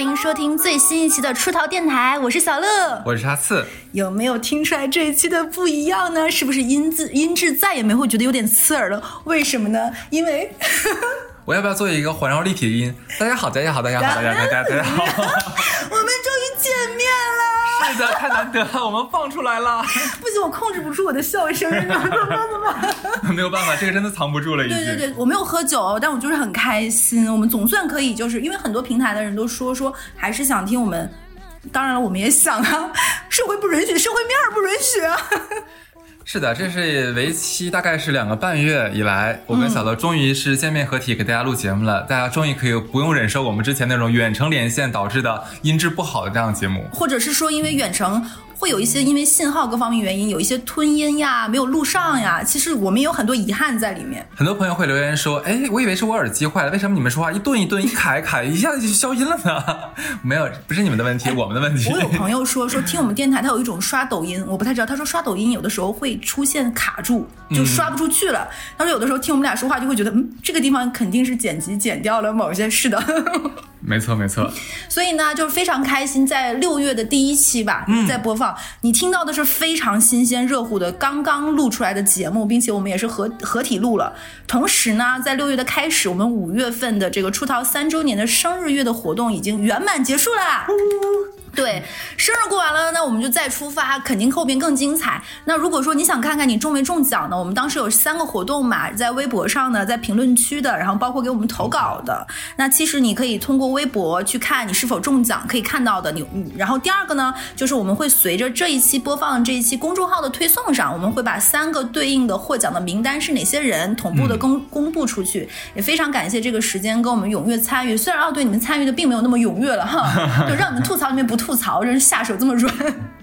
欢迎收听最新一期的出逃电台，我是小乐，我是阿次。有没有听出来这一期的不一样呢？是不是音质音质再也没会觉得有点刺耳了？为什么呢？因为 我要不要做一个环绕立体音？大家好，大家好，大家好，大家大家大家好。是的，太难得了，我们放出来了。不行，我控制不住我的笑声，怎么怎么？没有办法，这个真的藏不住了，已经。对对对，我没有喝酒，但我就是很开心。我们总算可以，就是因为很多平台的人都说说，还是想听我们。当然了，我们也想啊，社会不允许，社会面儿不允许啊。是的，这是为期大概是两个半月以来，我跟小乐终于是见面合体给大家录节目了。大家终于可以不用忍受我们之前那种远程连线导致的音质不好的这样的节目，或者是说因为远程。会有一些因为信号各方面原因，有一些吞音呀，没有录上呀。其实我们有很多遗憾在里面。很多朋友会留言说：“哎，我以为是我耳机坏了，为什么你们说话一顿一顿，一卡一卡，一下子就消音了呢？”没有，不是你们的问题，我们的问题。我有朋友说说听我们电台，他有一种刷抖音，我不太知道。他说刷抖音有的时候会出现卡住，就刷不出去了。他说有的时候听我们俩说话就会觉得，嗯，这个地方肯定是剪辑剪掉了某些。是的。没错，没错。所以呢，就是非常开心，在六月的第一期吧，在播放。你听到的是非常新鲜热乎的，刚刚录出来的节目，并且我们也是合合体录了。同时呢，在六月的开始，我们五月份的这个出逃三周年的生日月的活动已经圆满结束了。对，生日过完了，那我们就再出发，肯定后边更精彩。那如果说你想看看你中没中奖呢？我们当时有三个活动嘛，在微博上呢，在评论区的，然后包括给我们投稿的。那其实你可以通过微博去看你是否中奖，可以看到的。你，然后第二个呢，就是我们会随着这一期播放这一期公众号的推送上，我们会把三个对应的获奖的名单是哪些人同步的公公布出去。也非常感谢这个时间跟我们踊跃参与，虽然哦对你们参与的并没有那么踊跃了哈，就让你们吐槽里面不。吐槽，人下手这么软，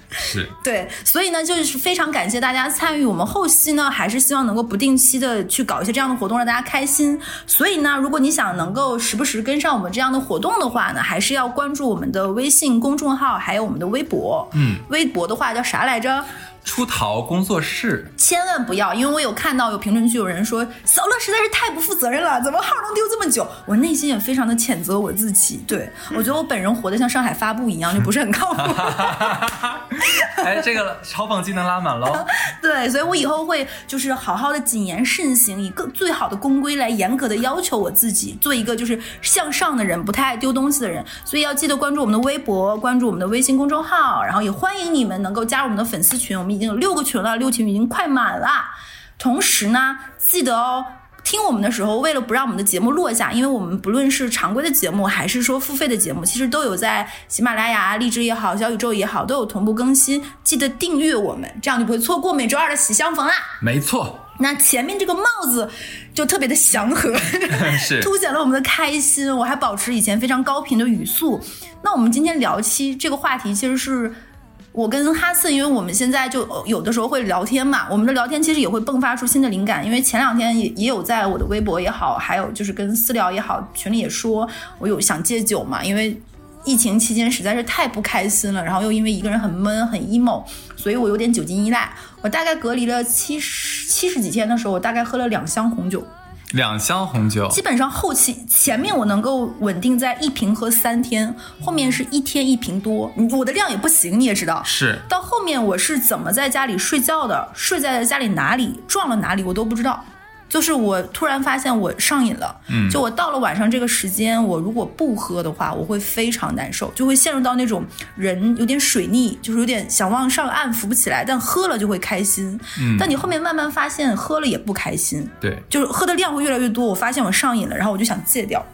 是 对，所以呢，就是非常感谢大家参与。我们后期呢，还是希望能够不定期的去搞一些这样的活动，让大家开心。所以呢，如果你想能够时不时跟上我们这样的活动的话呢，还是要关注我们的微信公众号，还有我们的微博。嗯，微博的话叫啥来着？出逃工作室，千万不要，因为我有看到有评论区有人说小乐实在是太不负责任了，怎么号能丢这么久？我内心也非常的谴责我自己，对我觉得我本人活得像上海发布一样，就不是很靠谱。哎，这个嘲讽技能拉满喽。对，所以我以后会就是好好的谨言慎行，以更最好的公规来严格的要求我自己，做一个就是向上的人，不太爱丢东西的人。所以要记得关注我们的微博，关注我们的微信公众号，然后也欢迎你们能够加入我们的粉丝群，我们。已经有六个群了，六群已经快满了。同时呢，记得哦，听我们的时候，为了不让我们的节目落下，因为我们不论是常规的节目，还是说付费的节目，其实都有在喜马拉雅、荔枝也好、小宇宙也好，都有同步更新。记得订阅我们，这样就不会错过每周二的喜相逢啦。没错，那前面这个帽子就特别的祥和，是凸显了我们的开心。我还保持以前非常高频的语速。那我们今天聊期这个话题，其实是。我跟哈次，因为我们现在就有的时候会聊天嘛，我们的聊天其实也会迸发出新的灵感。因为前两天也也有在我的微博也好，还有就是跟私聊也好，群里也说我有想戒酒嘛，因为疫情期间实在是太不开心了，然后又因为一个人很闷很 emo，所以我有点酒精依赖。我大概隔离了七十七十几天的时候，我大概喝了两箱红酒。两箱红酒，基本上后期前面我能够稳定在一瓶喝三天，后面是一天一瓶多，我的量也不行，你也知道。是到后面我是怎么在家里睡觉的，睡在家里哪里撞了哪里，我都不知道。就是我突然发现我上瘾了，嗯，就我到了晚上这个时间，我如果不喝的话，我会非常难受，就会陷入到那种人有点水逆，就是有点想往上岸浮不起来，但喝了就会开心，嗯，但你后面慢慢发现喝了也不开心，对，就是喝的量会越来越多，我发现我上瘾了，然后我就想戒掉。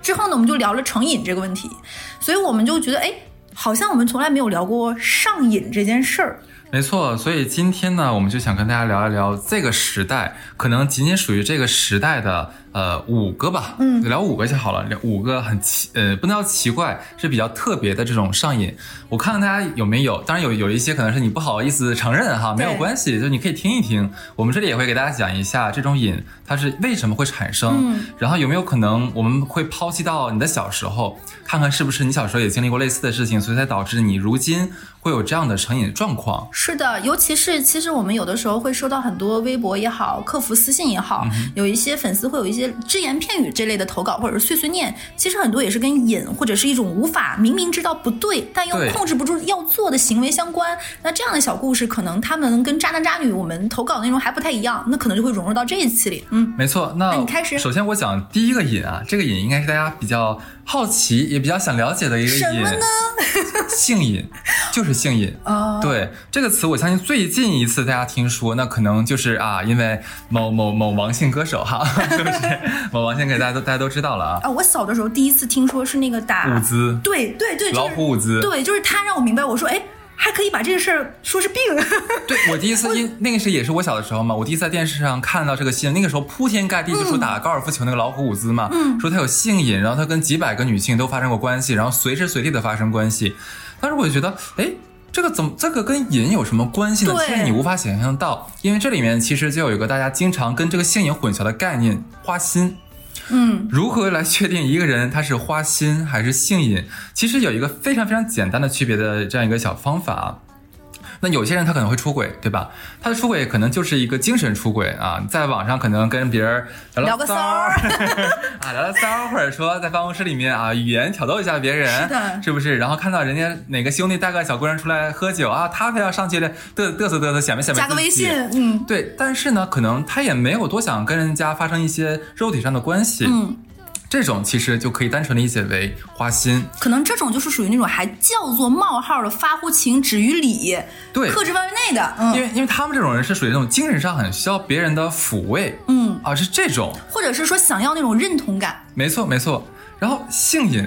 之后呢，我们就聊了成瘾这个问题，所以我们就觉得，哎，好像我们从来没有聊过上瘾这件事儿。没错，所以今天呢，我们就想跟大家聊一聊这个时代，可能仅仅属于这个时代的。呃，五个吧，嗯，聊五个就好了。聊五个很奇，呃，不能叫奇怪，是比较特别的这种上瘾。我看看大家有没有，当然有，有一些可能是你不好意思承认哈，没有关系，就你可以听一听。我们这里也会给大家讲一下这种瘾它是为什么会产生，嗯，然后有没有可能我们会抛弃到你的小时候，看看是不是你小时候也经历过类似的事情，所以才导致你如今会有这样的成瘾状况。是的，尤其是其实我们有的时候会收到很多微博也好，客服私信也好，有一些粉丝会有一些。些只言片语这类的投稿或者是碎碎念，其实很多也是跟瘾或者是一种无法明明知道不对，但又控制不住要做的行为相关。那这样的小故事，可能他们跟渣男渣女我们投稿内容还不太一样，那可能就会融入到这一期里。嗯，没错，那那你开始首先我讲第一个瘾啊，这个瘾应该是大家比较好奇也比较想了解的一个瘾。什么呢？性瘾，就是性瘾。哦，对这个词，我相信最近一次大家听说，那可能就是啊，因为某某某王姓歌手哈，是不是？某王姓歌手大家都大家都知道了啊，啊，我小的时候第一次听说是那个打舞姿，对对对，老虎舞姿。对，就是他让我明白，我说哎，还可以把这个事儿说是病。对我第一次 因那个是也是我小的时候嘛，我第一次在电视上看到这个新闻，那个时候铺天盖地就说打高尔夫球那个老虎舞姿嘛，嗯说他有性瘾，然后他跟几百个女性都发生过关系，然后随时随地的发生关系。当时我就觉得，哎。这个怎么？这个跟瘾有什么关系呢？对其实你无法想象到，因为这里面其实就有一个大家经常跟这个性瘾混淆的概念——花心。嗯，如何来确定一个人他是花心还是性瘾？其实有一个非常非常简单的区别的这样一个小方法啊。那有些人他可能会出轨，对吧？他的出轨可能就是一个精神出轨啊，在网上可能跟别人聊个骚儿儿。啊，聊聊骚儿，或者说在办公室里面啊，语言挑逗一下别人，是的。是不是？然后看到人家哪个兄弟带个小姑娘出来喝酒啊，他非要上去的嘚嘚瑟嘚瑟，显摆显摆加个微信，嗯。对，但是呢，可能他也没有多想跟人家发生一些肉体上的关系，嗯，这种其实就可以单纯理解为花心。可能这种就是属于那种还叫做冒号的发乎情止于礼，对。克制范围内的，嗯。因为因为他们这种人是属于那种精神上很需要别人的抚慰，嗯，啊，是这种，或者是说想要那种认同感，没错没错。然后性瘾，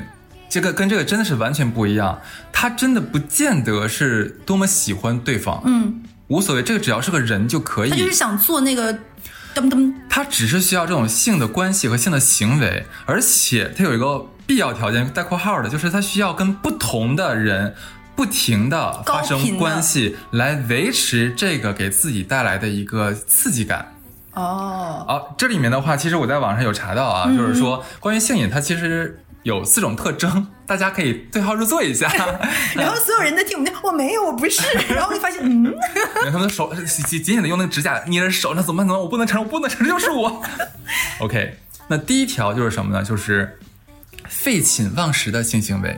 这个跟这个真的是完全不一样，他真的不见得是多么喜欢对方，嗯，无所谓，这个只要是个人就可以。他就是想做那个噔噔，他只是需要这种性的关系和性的行为，而且他有一个必要条件带括号的，就是他需要跟不同的人不停的。发生关系，来维持这个给自己带来的一个刺激感。哦，好，这里面的话，其实我在网上有查到啊，就是说关于性瘾，它其实有四种特征，大家可以对号入座一下。然后所有人在听我们讲，我没有，我不是，然后就发现，嗯，然 后他们的手紧紧紧的用那个指甲捏着手，那怎么办？怎么办？我不能承认，我不能承认，就是我。OK，那第一条就是什么呢？就是废寝忘食的性行为。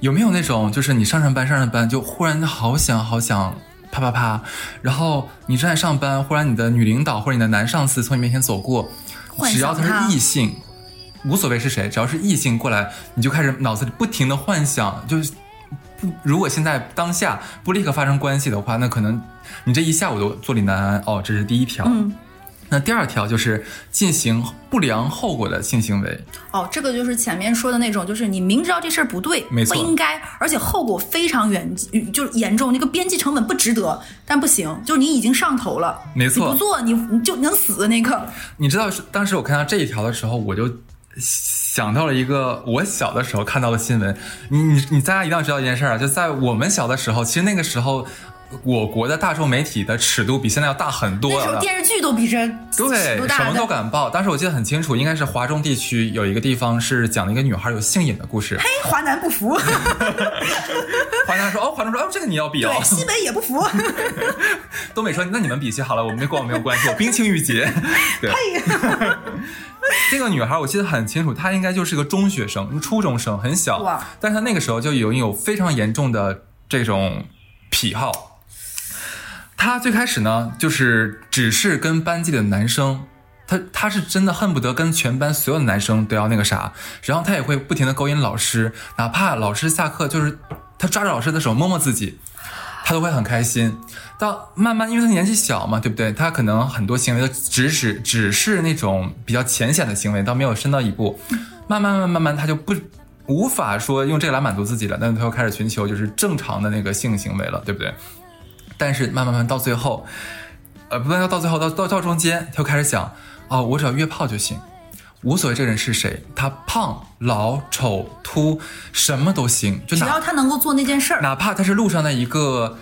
有没有那种，就是你上上班上上班，就忽然好想好想啪啪啪，然后你正在上班，忽然你的女领导或者你的男上司从你面前走过，只要他是异性，无所谓是谁，只要是异性过来，你就开始脑子里不停的幻想，就是不，如果现在当下不立刻发生关系的话，那可能你这一下午都坐立难安。哦，这是第一条。嗯，那第二条就是进行不良后果的性行为。哦，这个就是前面说的那种，就是你明知道这事儿不对，没错不应该，而且后果非常严，就是严重，那个边际成本不值得，但不行，就是你已经上头了，没错你不做你你就能死那个，你知道是当时我看到这一条的时候，我就想到了一个我小的时候看到的新闻。你你你大家一定要知道一件事儿啊，就在我们小的时候，其实那个时候。我国的大众媒体的尺度比现在要大很多了，那时候电视剧都比这尺对什么都。敢报。当时我记得很清楚，应该是华中地区有一个地方是讲了一个女孩有性瘾的故事。嘿，华南不服，华南说哦，华中说哦，这个你要比哦对，，西北也不服，东北说那你们比去好了，我们跟我没有关系，我冰清玉洁。对，这个女孩我记得很清楚，她应该就是个中学生、初中生，很小，但是她那个时候就有有非常严重的这种癖好。她最开始呢，就是只是跟班级的男生。她她是真的恨不得跟全班所有的男生都要那个啥，然后她也会不停的勾引老师，哪怕老师下课就是她抓着老师的手摸摸自己，她都会很开心。到慢慢，因为她年纪小嘛，对不对？她可能很多行为都只是只是那种比较浅显的行为，倒没有深到一步。慢慢慢慢慢慢，她就不无法说用这个来满足自己了，但是她又开始寻求就是正常的那个性行为了，对不对？但是慢慢慢到最后，呃，不要到最后，到到到中间，他又开始想，哦，我只要约炮就行。无所谓这人是谁，他胖、老、丑、秃，什么都行，就只要他能够做那件事儿，哪怕他是路上的一个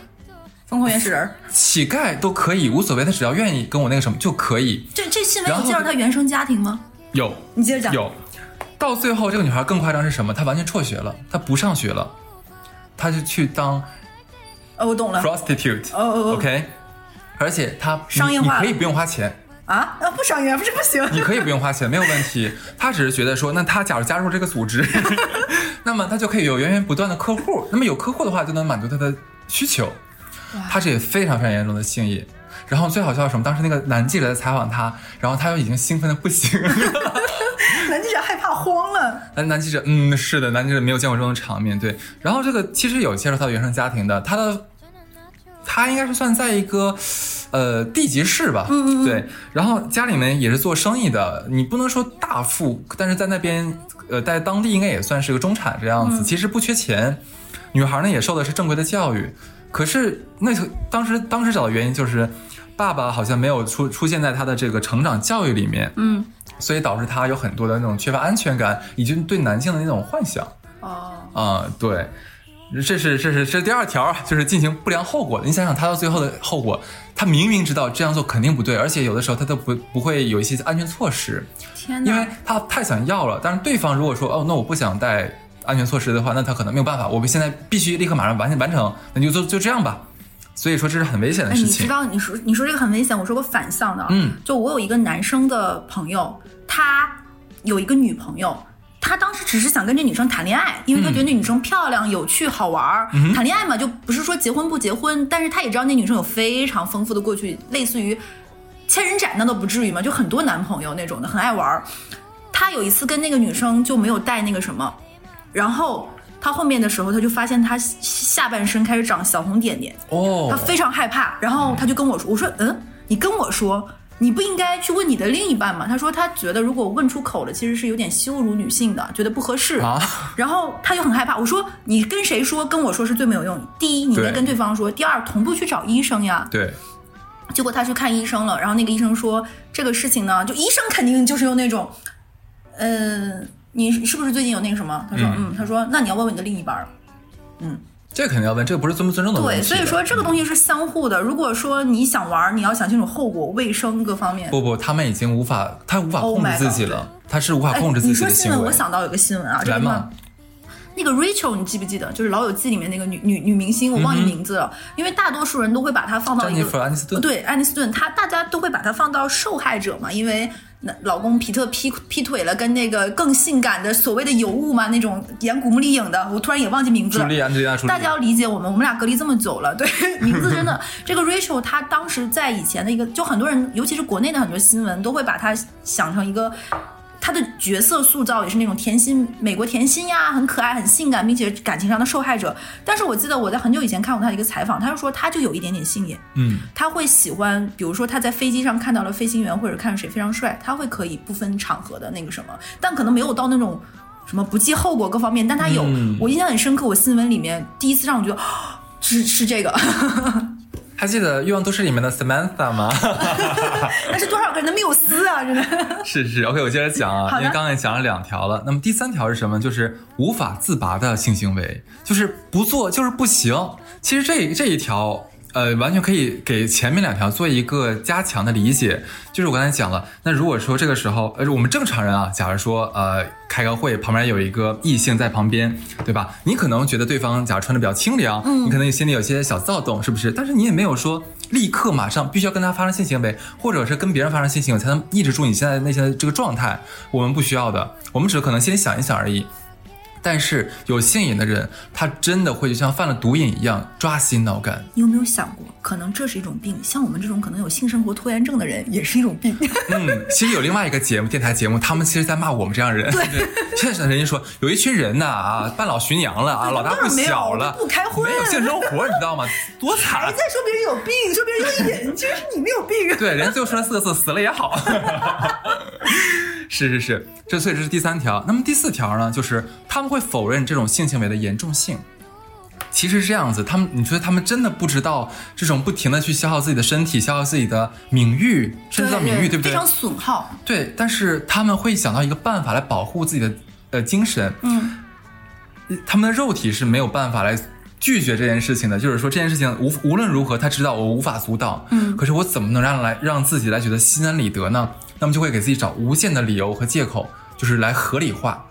疯狂原始人。乞丐都可以，无所谓，他只要愿意跟我那个什么就可以。这这新闻有介绍他原生家庭吗？有你接着讲。有，到最后这个女孩更夸张是什么？她完全辍学了，她不上学了，她就去当哦，我懂了。prostitute。哦哦哦 OK，而且他商业化你，可以不用花钱，啊啊，不赏颜不是不行。你可以不用花钱，没有问题。他只是觉得说，那他假如加入这个组织，那么他就可以有源源不断的客户。那么有客户的话，就能满足他的需求。他这也非常非常严重的性瘾。然后最好笑是什么？当时那个男记者在采访他，然后他又已经兴奋的不行。男记者害怕慌了。男男记者，嗯，是的，男记者没有见过这种场面。对，然后这个其实有介绍他原生家庭的，他的他应该是算在一个。呃，地级市吧，嗯嗯，对，然后家里面也是做生意的，你不能说大富，但是在那边，呃，在当地应该也算是个中产这样子，其实不缺钱。女孩呢也受的是正规的教育，可是那当时当时找的原因就是，爸爸好像没有出出现在他的这个成长教育里面，嗯，所以导致他有很多的那种缺乏安全感，以及对男性的那种幻想。哦，啊，对。这是这是这是第二条，就是进行不良后果。你想想，他到最后的后果，他明明知道这样做肯定不对，而且有的时候他都不不会有一些安全措施。天哪！因为他太想要了，但是对方如果说哦，那我不想带安全措施的话，那他可能没有办法。我们现在必须立刻马上完完成，那就就就这样吧。所以说这是很危险的事情。你知道，你说你说这个很危险，我说个反向的。嗯，就我有一个男生的朋友，他有一个女朋友。他当时只是想跟这女生谈恋爱，因为他觉得那女生漂亮、有趣、好玩儿。谈恋爱嘛，就不是说结婚不结婚，但是他也知道那女生有非常丰富的过去，类似于千人斩那都不至于嘛，就很多男朋友那种的，很爱玩儿。他有一次跟那个女生就没有带那个什么，然后他后面的时候他就发现他下半身开始长小红点点，哦，他非常害怕，然后他就跟我说：“我说，嗯，你跟我说。”你不应该去问你的另一半吗？他说他觉得如果问出口了，其实是有点羞辱女性的，觉得不合适。啊，然后他就很害怕。我说你跟谁说？跟我说是最没有用。第一，你应该跟对方说；第二，同步去找医生呀。对。结果他去看医生了，然后那个医生说这个事情呢，就医生肯定就是用那种，嗯，你是不是最近有那个什么？他说嗯，他说那你要问问你的另一半。嗯。这肯定要问，这个不是尊不尊重的问题。对，所以说这个东西是相互的。如果说你想玩，你要想清楚后果、卫生各方面。不不，他们已经无法，他无法控制自己了，他是无法控制自己的你说新闻，我想到有个新闻啊，来嘛。那个 Rachel，你记不记得？就是《老友记》里面那个女女女明星，我忘记名字了。因为大多数人都会把她放到对安妮斯顿，她大家都会把她放到受害者嘛，因为。那老公皮特劈劈腿了，跟那个更性感的所谓的尤物嘛，那种演古墓丽影的，我突然也忘记名字了。大家要理解我们，我们俩隔离这么久了，对 名字真的。这个 Rachel 她当时在以前的一个，就很多人，尤其是国内的很多新闻，都会把她想成一个。她的角色塑造也是那种甜心，美国甜心呀，很可爱、很性感，并且感情上的受害者。但是我记得我在很久以前看过他的一个采访，他就说他就有一点点性瘾，嗯，他会喜欢，比如说他在飞机上看到了飞行员或者看谁非常帅，他会可以不分场合的那个什么，但可能没有到那种什么不计后果各方面，但他有，我印象很深刻，我新闻里面第一次让我觉得是是这个。还记得《欲望都市》里面的 Samantha 吗？那是多少个人的缪斯啊！真的是是 OK，我接着讲啊，因为刚才讲了两条了。那么第三条是什么？就是无法自拔的性行为，就是不做就是不行。其实这这一条。呃，完全可以给前面两条做一个加强的理解。就是我刚才讲了，那如果说这个时候，呃，我们正常人啊，假如说，呃，开个会，旁边有一个异性在旁边，对吧？你可能觉得对方假如穿的比较清凉，嗯，你可能心里有些小躁动，是不是？但是你也没有说立刻马上必须要跟他发生性行为，或者是跟别人发生性行为才能抑制住你现在内心的这个状态。我们不需要的，我们只是可能心里想一想而已。但是有性瘾的人，他真的会就像犯了毒瘾一样抓心挠肝。你有没有想过，可能这是一种病？像我们这种可能有性生活拖延症的人，也是一种病。嗯，其实有另外一个节目，电台节目，他们其实在骂我们这样人。对，现在人家说有一群人呢啊，半老徐娘了啊，老大不小了，不开荤，没有性生活，你知道吗？多惨！还在说别人有病，说别人有瘾，其实是你没有病。对，人家最后说了四个字：死了也好。是是是，这所以这是第三条。那么第四条呢，就是他们会否认这种性行为的严重性。其实是这样子，他们你觉得他们真的不知道这种不停的去消耗自己的身体、消耗自己的名誉，甚至到名誉，对不对？非常损耗。对，但是他们会想到一个办法来保护自己的呃精神。嗯，他们的肉体是没有办法来拒绝这件事情的。就是说这件事情无无论如何，他知道我无法阻挡。嗯，可是我怎么能让来让自己来觉得心安理得呢？那么就会给自己找无限的理由和借口，就是来合理化，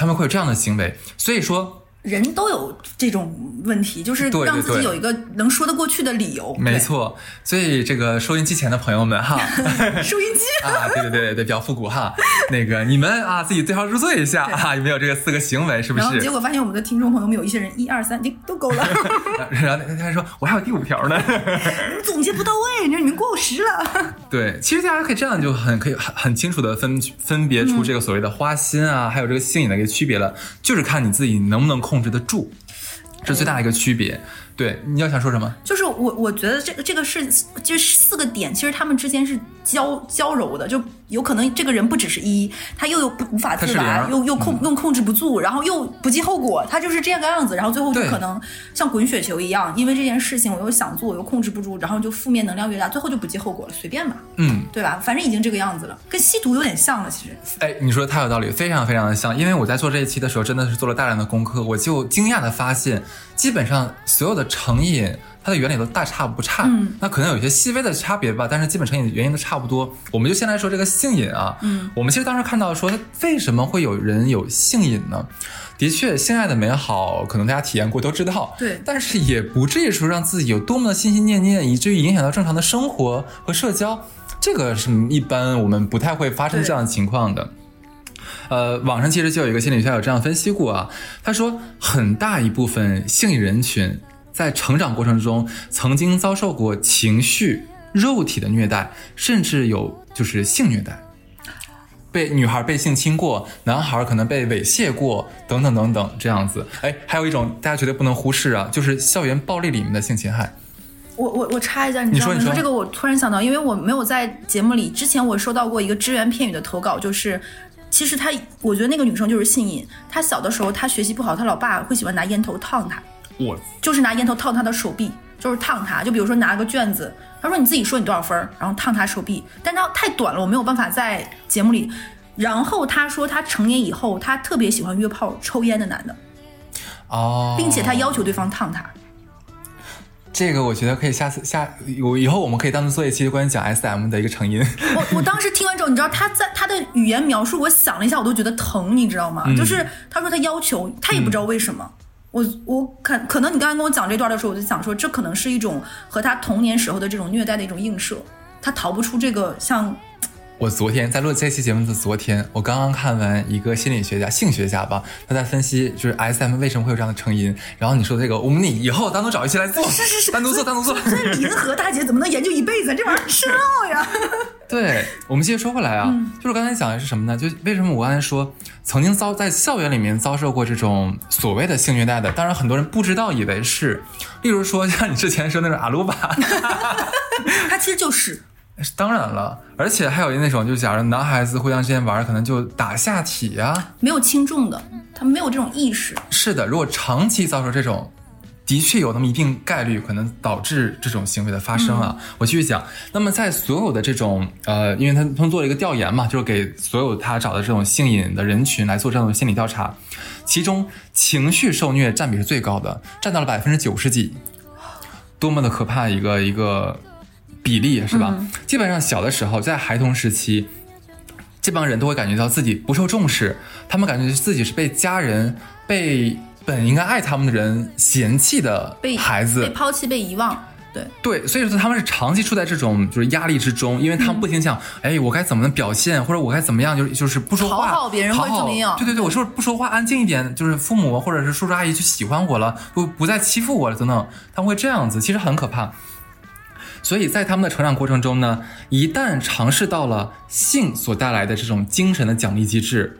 他们会有这样的行为。所以说，人都有这种问题，就是让自己有一个能说得过去的理由。没错，所以这个收音机前的朋友们哈，收音机。啊，对对对对对，比较复古哈。那个你们啊，自己对号入座一下啊，有没有这个四个行为？是不然后结？果发现我们的听众朋友们有一些人一二三，你都够了，然后他还说我还有第五条呢。你总结不到位，你说你们过时了。对，其实大家可以这样就很可以很很清楚的分分别出这个所谓的花心啊，还有这个性瘾的一个区别了，就是看你自己能不能控制得住，这是最大的一个区别。对，你要想说什么？就是我我觉得这个这个是这四个点，其实他们之间是交交柔的，就有可能这个人不只是一，他又又不无法自拔，又又控又控制不住，然后又不计后果，他就是这样个样子，然后最后就可能像滚雪球一样，因为这件事情我又想做，我又控制不住，然后就负面能量越大，最后就不计后果了，随便吧，嗯，对吧？反正已经这个样子了，跟吸毒有点像了，其实。哎，你说的太有道理，非常非常的像。因为我在做这一期的时候，真的是做了大量的功课，我就惊讶的发现，基本上所有的成瘾，它的原理都大差不差。嗯，那可能有一些细微的差别吧，但是基本成瘾的原因都差不多。我们就先来说这个性瘾啊。嗯，我们其实当时看到说，为什么会有人有性瘾呢？的确，性爱的美好，可能大家体验过都知道。对但是也不至于说让自己有多么的心心念念，以至于影响到正常的生活和社交。这个是一般我们不太会发生这样的情况的。呃，网上其实就有一个心理学家有这样分析过啊，他说很大一部分性瘾人群在成长过程中曾经遭受过情绪、肉体的虐待，甚至有就是性虐待。被女孩被性侵过，男孩可能被猥亵过，等等等等，这样子。哎，还有一种大家绝对不能忽视啊，就是校园暴力里面的性侵害。我我我插一下，你知道吗？你说你说这个我突然想到，因为我没有在节目里之前，我收到过一个只言片语的投稿，就是其实她，我觉得那个女生就是性瘾。她小的时候，她学习不好，她老爸会喜欢拿烟头烫她，我就是拿烟头烫他的手臂，就是烫他。就比如说拿个卷子，他说你自己说你多少分，然后烫他手臂，但他太短了，我没有办法在节目里。然后他说，他成年以后，他特别喜欢约炮、抽烟的男的，哦，并且他要求对方烫他。这个我觉得可以下次下我以后我们可以单独做一期关于讲 SM 的一个成因。我我当时听完之后，你知道他在他的语言描述，我想了一下，我都觉得疼，你知道吗？就是他说他要求，他也不知道为什么。我我可可能你刚才跟我讲这段的时候，我就想说，这可能是一种和他童年时候的这种虐待的一种映射，他逃不出这个像我昨天在录这期节目的昨天，我刚刚看完一个心理学家、性学家吧，他在分析就是 S M 为什么会有这样的成因。然后你说这个，我们你以后单独找一期来做，是是是，单独做，单独做。这李银河大姐怎么能研究一辈子？这玩意儿深奥呀！对，我们继续说回来啊，就是刚才讲的是什么呢？就为什么我刚才说曾经遭在校园里面遭受过这种所谓的性虐待的，当然很多人不知道，以为是，例如说像你之前说那种阿鲁巴。他其实就是当然了，而且还有那种，就假如男孩子互相之间玩，可能就打下体呀、没有轻重的，他没有这种意识。是的，如果长期遭受这种，的确有那么一定概率可能导致这种行为的发生啊。我继续讲，那么在所有的这种呃，因为他他们做了一个调研嘛，就是给所有他找的这种性瘾的人群来做这种心理调查，其中情绪受虐占比是最高的，占到了百分之九十几，多么的可怕一个一个比例是吧？基本上小的时候，在孩童时期。这帮人都会感觉到自己不受重视，他们感觉自己是被家人、被本应该爱他们的人嫌弃的被孩子，被抛弃、被遗忘。对，对，所以说他们是长期处在这种就是压力之中，因为他们不停想，哎，我该怎么表现，或者我该怎么样，就是就是不说话，讨好别人讨好或者怎么样对对对，我是不是不说话，安静一点，就是父母或者是叔叔阿姨就喜欢我了，不不再欺负我了等等，他们会这样子，其实很可怕。所以在他们的成长过程中呢，一旦尝试到了性所带来的这种精神的奖励机制，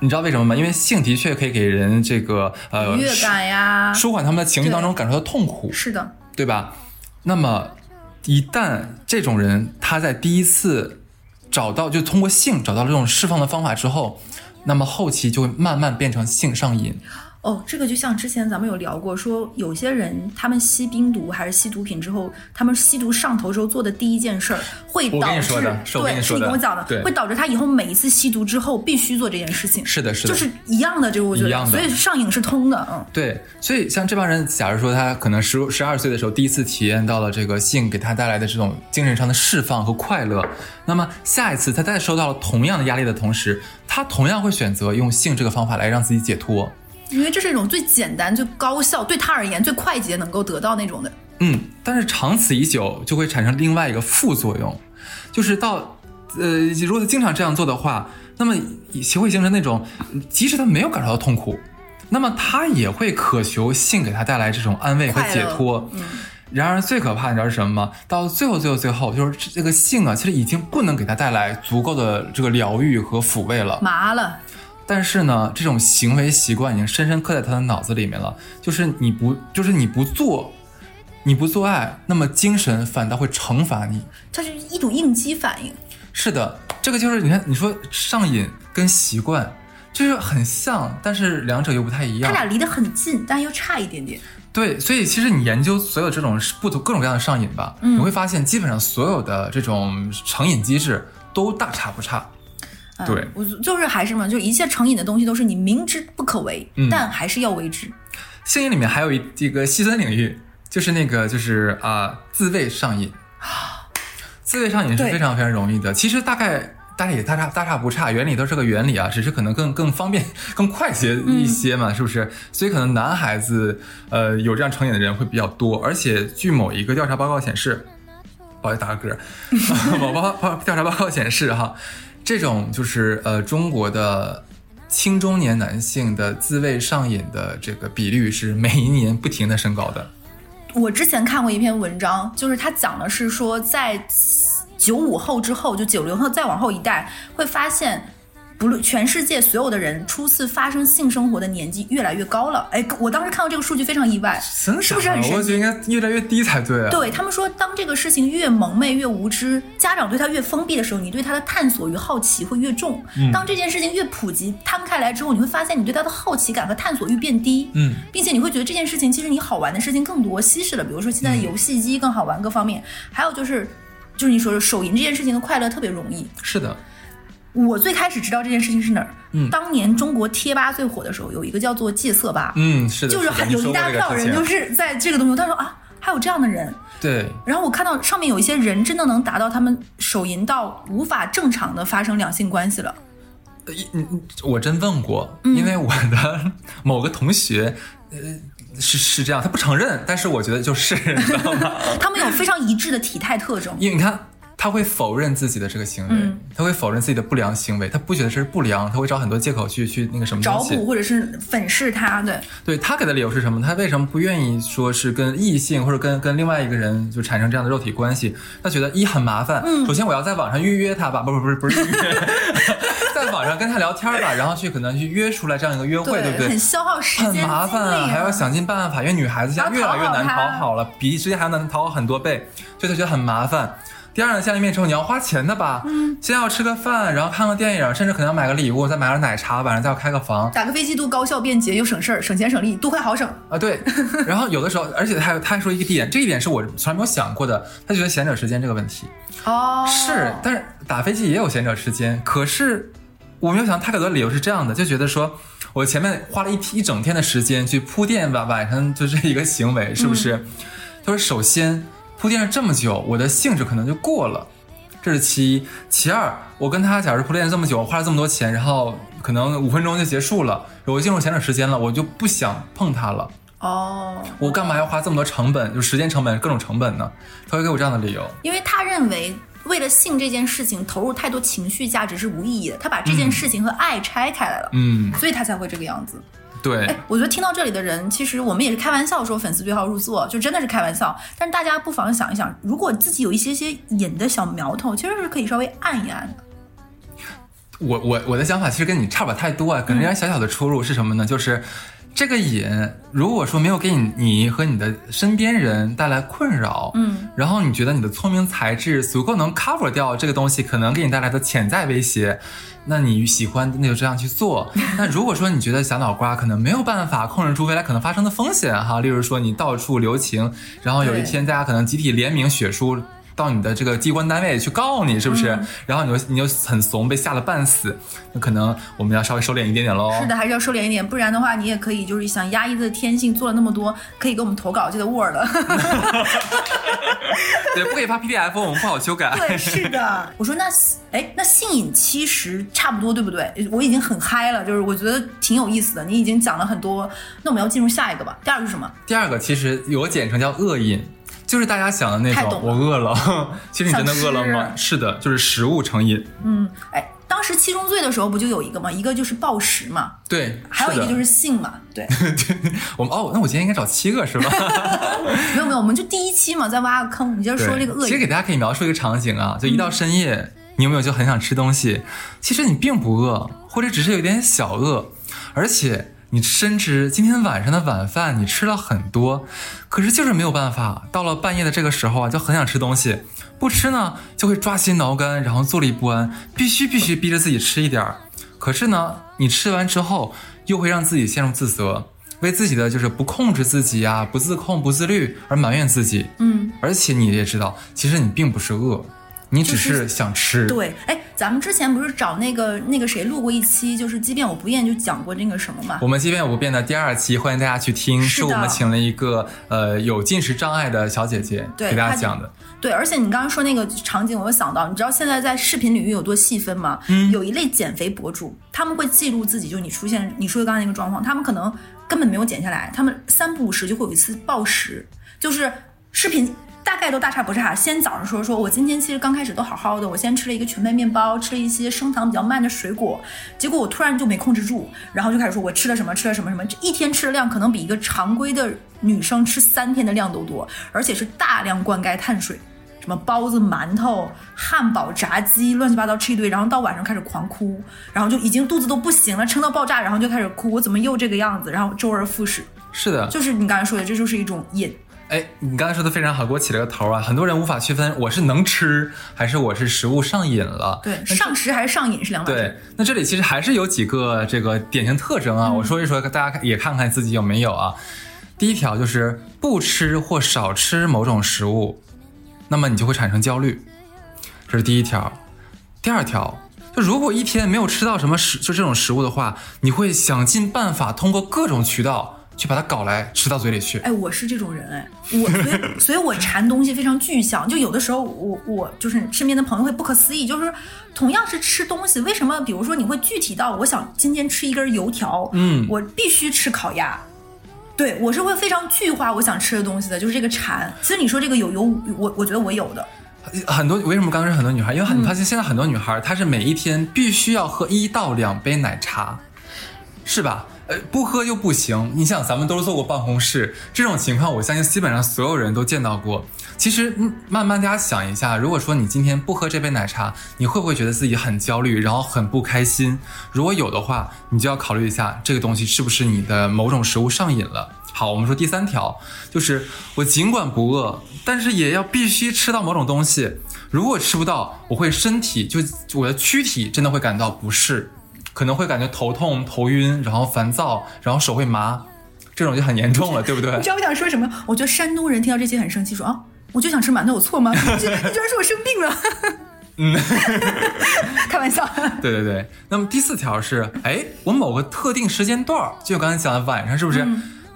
你知道为什么吗？因为性的确可以给人这个呃愉悦感呀，舒缓他们的情绪当中感受到痛苦，是的，对吧？那么，一旦这种人他在第一次找到，就通过性找到了这种释放的方法之后，那么后期就会慢慢变成性上瘾。哦，这个就像之前咱们有聊过，说有些人他们吸冰毒还是吸毒品之后，他们吸毒上头之后做的第一件事儿，会导致对，是你跟我讲的对，会导致他以后每一次吸毒之后必须做这件事情。是的，是的，就是一样的，这个我觉得，所以上瘾是通的，嗯，对，所以像这帮人，假如说他可能十十二岁的时候第一次体验到了这个性给他带来的这种精神上的释放和快乐，那么下一次他再受到了同样的压力的同时，他同样会选择用性这个方法来让自己解脱。因为这是一种最简单、最高效，对他而言最快捷能够得到那种的。嗯，但是长此以久就会产生另外一个副作用，就是到呃，如果他经常这样做的话，那么也会形成那种，即使他没有感受到痛苦，那么他也会渴求性给他带来这种安慰和解脱。嗯，然而最可怕，你知道是什么吗？到最后，最后，最后，就是这个性啊，其实已经不能给他带来足够的这个疗愈和抚慰了。麻了。但是呢，这种行为习惯已经深深刻在他的脑子里面了。就是你不，就是你不做，你不做爱，那么精神反倒会惩罚你。它是一种应激反应。是的，这个就是你看，你说上瘾跟习惯就是很像，但是两者又不太一样。他俩离得很近，但又差一点点。对，所以其实你研究所有这种不同各种各样的上瘾吧，嗯你会发现基本上所有的这种成瘾机制都大差不差。嗯对。我就是还是嘛，就一切成瘾的东西都是你明知不可为，嗯。但还是要为之。性瘾里面还有一这个细分领域，就是那个就是啊、自慰上瘾。自慰上瘾是非常非常容易的，其实大概大概也大差大差不差，原理都是个原理啊，只是可能更更方便、更快捷一些嘛，是不是？所以可能男孩子呃有这样成瘾的人会比较多，而且据某一个调查报告显示，不好意思打个嗝，某报报调查报告显示哈，这种就是呃中国的青中年男性的自慰上瘾的这个比率是每一年不停的升高的。我之前看过一篇文章，就是他讲的是说，在九五后之后，就九零后再往后一代，会发现，不论全世界所有的人初次发生性生活的年纪越来越高了。哎，我当时看到这个数据非常意外，是不是很神奇我？觉得应该越来越低才对啊。对他们说，当这个事情越蒙昧、越无知，家长对他越封闭的时候，你对他的探索与好奇会越重。嗯当这件事情越普及、摊开来之后，你会发现你对他的好奇感和探索欲变低。嗯，并且你会觉得这件事情其实你好玩的事情更多，稀释了。比如说现在的游戏机更好玩，各方面。还有就是，就是你说的手淫这件事情的快乐特别容易。是的，我最开始知道这件事情是哪儿？嗯当年中国贴吧最火的时候，有一个叫做戒色吧，嗯，是的，就是有一大票人就是是在这个东西，他说啊，还有这样的人。对，然后我看到上面有一些人真的能达到他们手淫到无法正常的发生两性关系了。呃一我真问过，嗯因为我的某个同学，呃，是是这样，他不承认，但是我觉得就是，你知道吗？他们有非常一致的体态特征。因为你看，他会否认自己的这个行为，嗯他会否认自己的不良行为，他不觉得这是不良，他会找很多借口去去那个什么找补。或者是粉饰他，对，对他给的理由是什么？他为什么不愿意说是跟异性或者跟跟另外一个人就产生这样的肉体关系？他觉得一很麻烦。嗯首先我要在网上预约他吧，不不不是不是预约，在网上跟他聊天吧，然后去可能去约出来这样一个约会，对不对？很消耗时间，很麻烦啊还要想尽办法，因为女孩子现在越来越难讨好他讨好了，比之前还要难讨好很多倍，所以他觉得很麻烦。第二呢，见了面之后你要花钱的吧？嗯，先要吃个饭，然后看个电影，甚至可能要买个礼物，再买点奶茶，晚上再要开个房打个飞机都高效便捷又省事儿，省钱省力，多快好省。啊。对，然后有的时候，而且他他还说一个点，这一点是我从来没有想过的，他觉得闲者时间这个问题哦，是，但是打飞机也有闲者时间，可是我没有想到他给的理由是这样的，就觉得说我前面花了一一整天的时间去铺垫晚晚上就这一个行为，是不是？他说首先铺垫了这么久，我的兴致可能就过了。这是其一，其二，我跟他假如铺垫了这么久，花了这么多钱，然后可能五分钟就结束了，我进入闲者时间了，我就不想碰他了，哦，我干嘛要花这么多成本，就时间成本、各种成本呢？他会给我这样的理由。因为他认为为了性这件事情投入太多情绪价值是无意义的，他把这件事情和爱拆开来了，嗯，所以他才会这个样子。对哎，，我觉得听到这里的人，其实我们也是开玩笑说粉丝对号入座，就真的是开玩笑。但是大家不妨想一想，如果自己有一些些瘾的小苗头，其实是可以稍微按一按的。我我我的想法其实跟你差不了太多啊，可能有点小小的出入是什么呢？就是这个瘾，如果说没有给你你和你的身边人带来困扰，嗯，然后你觉得你的聪明才智足够能 cover 掉这个东西可能给你带来的潜在威胁，那你喜欢那就这样去做。那如果说你觉得小脑瓜可能没有办法控制住未来可能发生的风险哈，例如说你到处留情，然后有一天大家可能集体联名血书。到你的这个机关单位去告你，是不是？然后你就你就很怂，被吓得半死，那可能我们要稍微收敛一点点喽。是的，还是要收敛一点，不然的话，你也可以就是想压抑的天性做了那么多，可以给我们投稿，记得 Word。对，不可以发 PDF，我们不好修改。对，是的。我说 那哎，那性瘾其实差不多，对不对？我已经很嗨了，就是我觉得挺有意思的。你已经讲了很多，那我们要进入下一个吧。第二个是什么？第二个其实有简称叫恶瘾。就是大家想的那种，我饿了。其实你真的饿了吗？是的，就是食物成瘾。嗯，哎，当时七宗罪的时候不就有一个吗？一个就是暴食嘛。对，还有一个就是性嘛。对，我们哦，那我今天应该找七个是吧？没有没有，我们就第一期嘛，再挖个坑。你就说这个恶其实给大家可以描述一个场景啊，就一到深夜，你有没有就很想吃东西？其实你并不饿，或者只是有点小饿，而且。你深知今天晚上的晚饭你吃了很多，可是就是没有办法，到了半夜的这个时候啊，就很想吃东西，不吃呢就会抓心挠肝，然后坐立不安，必须必须逼着自己吃一点儿。可是呢，你吃完之后又会让自己陷入自责，为自己的就是不控制自己呀、不自控、不自律而埋怨自己。嗯，而且你也知道，其实你并不是饿。你只是想吃，对，哎，咱们之前不是找那个那个谁录过一期，就是即便我不厌就讲过那个什么嘛。我们即便我不变的第二期，欢迎大家去听，是我们请了一个呃有进食障碍的小姐姐给大家讲的。对，而且你刚刚说那个场景，我又想到，你知道现在在视频领域有多细分吗？嗯，有一类减肥博主，他们会记录自己，就你出现你说的刚才那个状况，他们可能根本没有减下来，他们三不五时就会有一次暴食，就是视频。大概都大差不差。先早上说说，我今天其实刚开始都好好的，我先吃了一个全麦面包，吃了一些升糖比较慢的水果，结果我突然就没控制住，然后就开始说我吃了什么，吃了什么什么，这一天吃的量可能比一个常规的女生吃三天的量都多，而且是大量灌溉碳水，什么包子、馒头、汉堡、炸鸡，乱七八糟吃一堆，然后到晚上开始狂哭，然后就已经肚子都不行了，撑到爆炸，然后就开始哭，我怎么又这个样子？然后周而复始。是的，就是你刚才说的，这就是一种瘾。哎，你刚才说的非常好，给我起了个头啊！很多人无法区分我是能吃还是我是食物上瘾了。对，上食还是上瘾是两码事。对，那这里其实还是有几个这个典型特征啊，我说一说，大家也看看自己有没有啊。第一条就是不吃或少吃某种食物，那么你就会产生焦虑，这是第一条。第二条，就如果一天没有吃到什么食就这种食物的话，你会想尽办法通过各种渠道。去把它搞来吃到嘴里去。哎，我是这种人哎，我所以所以我馋东西非常具象。就有的时候，我我就是身边的朋友会不可思议，就是同样是吃东西，为什么比如说你会具体到我想今天吃一根油条，嗯，我必须吃烤鸭。对我是会非常具化我想吃的东西的，就是这个馋。其实你说这个有有我我觉得我有的很多。为什么刚刚说很多女孩？因为很发现现在很多女孩她是每一天必须要喝一到两杯奶茶，是吧？呃，不喝又不行。你想，咱们都是坐过办公室，这种情况，我相信基本上所有人都见到过。其实，慢慢大家想一下，如果说你今天不喝这杯奶茶，你会不会觉得自己很焦虑，然后很不开心？如果有的话，你就要考虑一下，这个东西是不是你的某种食物上瘾了。好，我们说第三条，就是我尽管不饿，但是也要必须吃到某种东西。如果吃不到，我会身体就我的躯体真的会感到不适。可能会感觉头痛、头晕，然后烦躁，然后手会麻，这种就很严重了，对不对？你知道我想说什么？我觉得山东人听到这些很生气，说啊，我就想吃馒头，有错吗？你居然说我生病了？嗯，开玩笑。对对对。那么第四条是，哎，我某个特定时间段，就我刚才讲的晚上，是不是？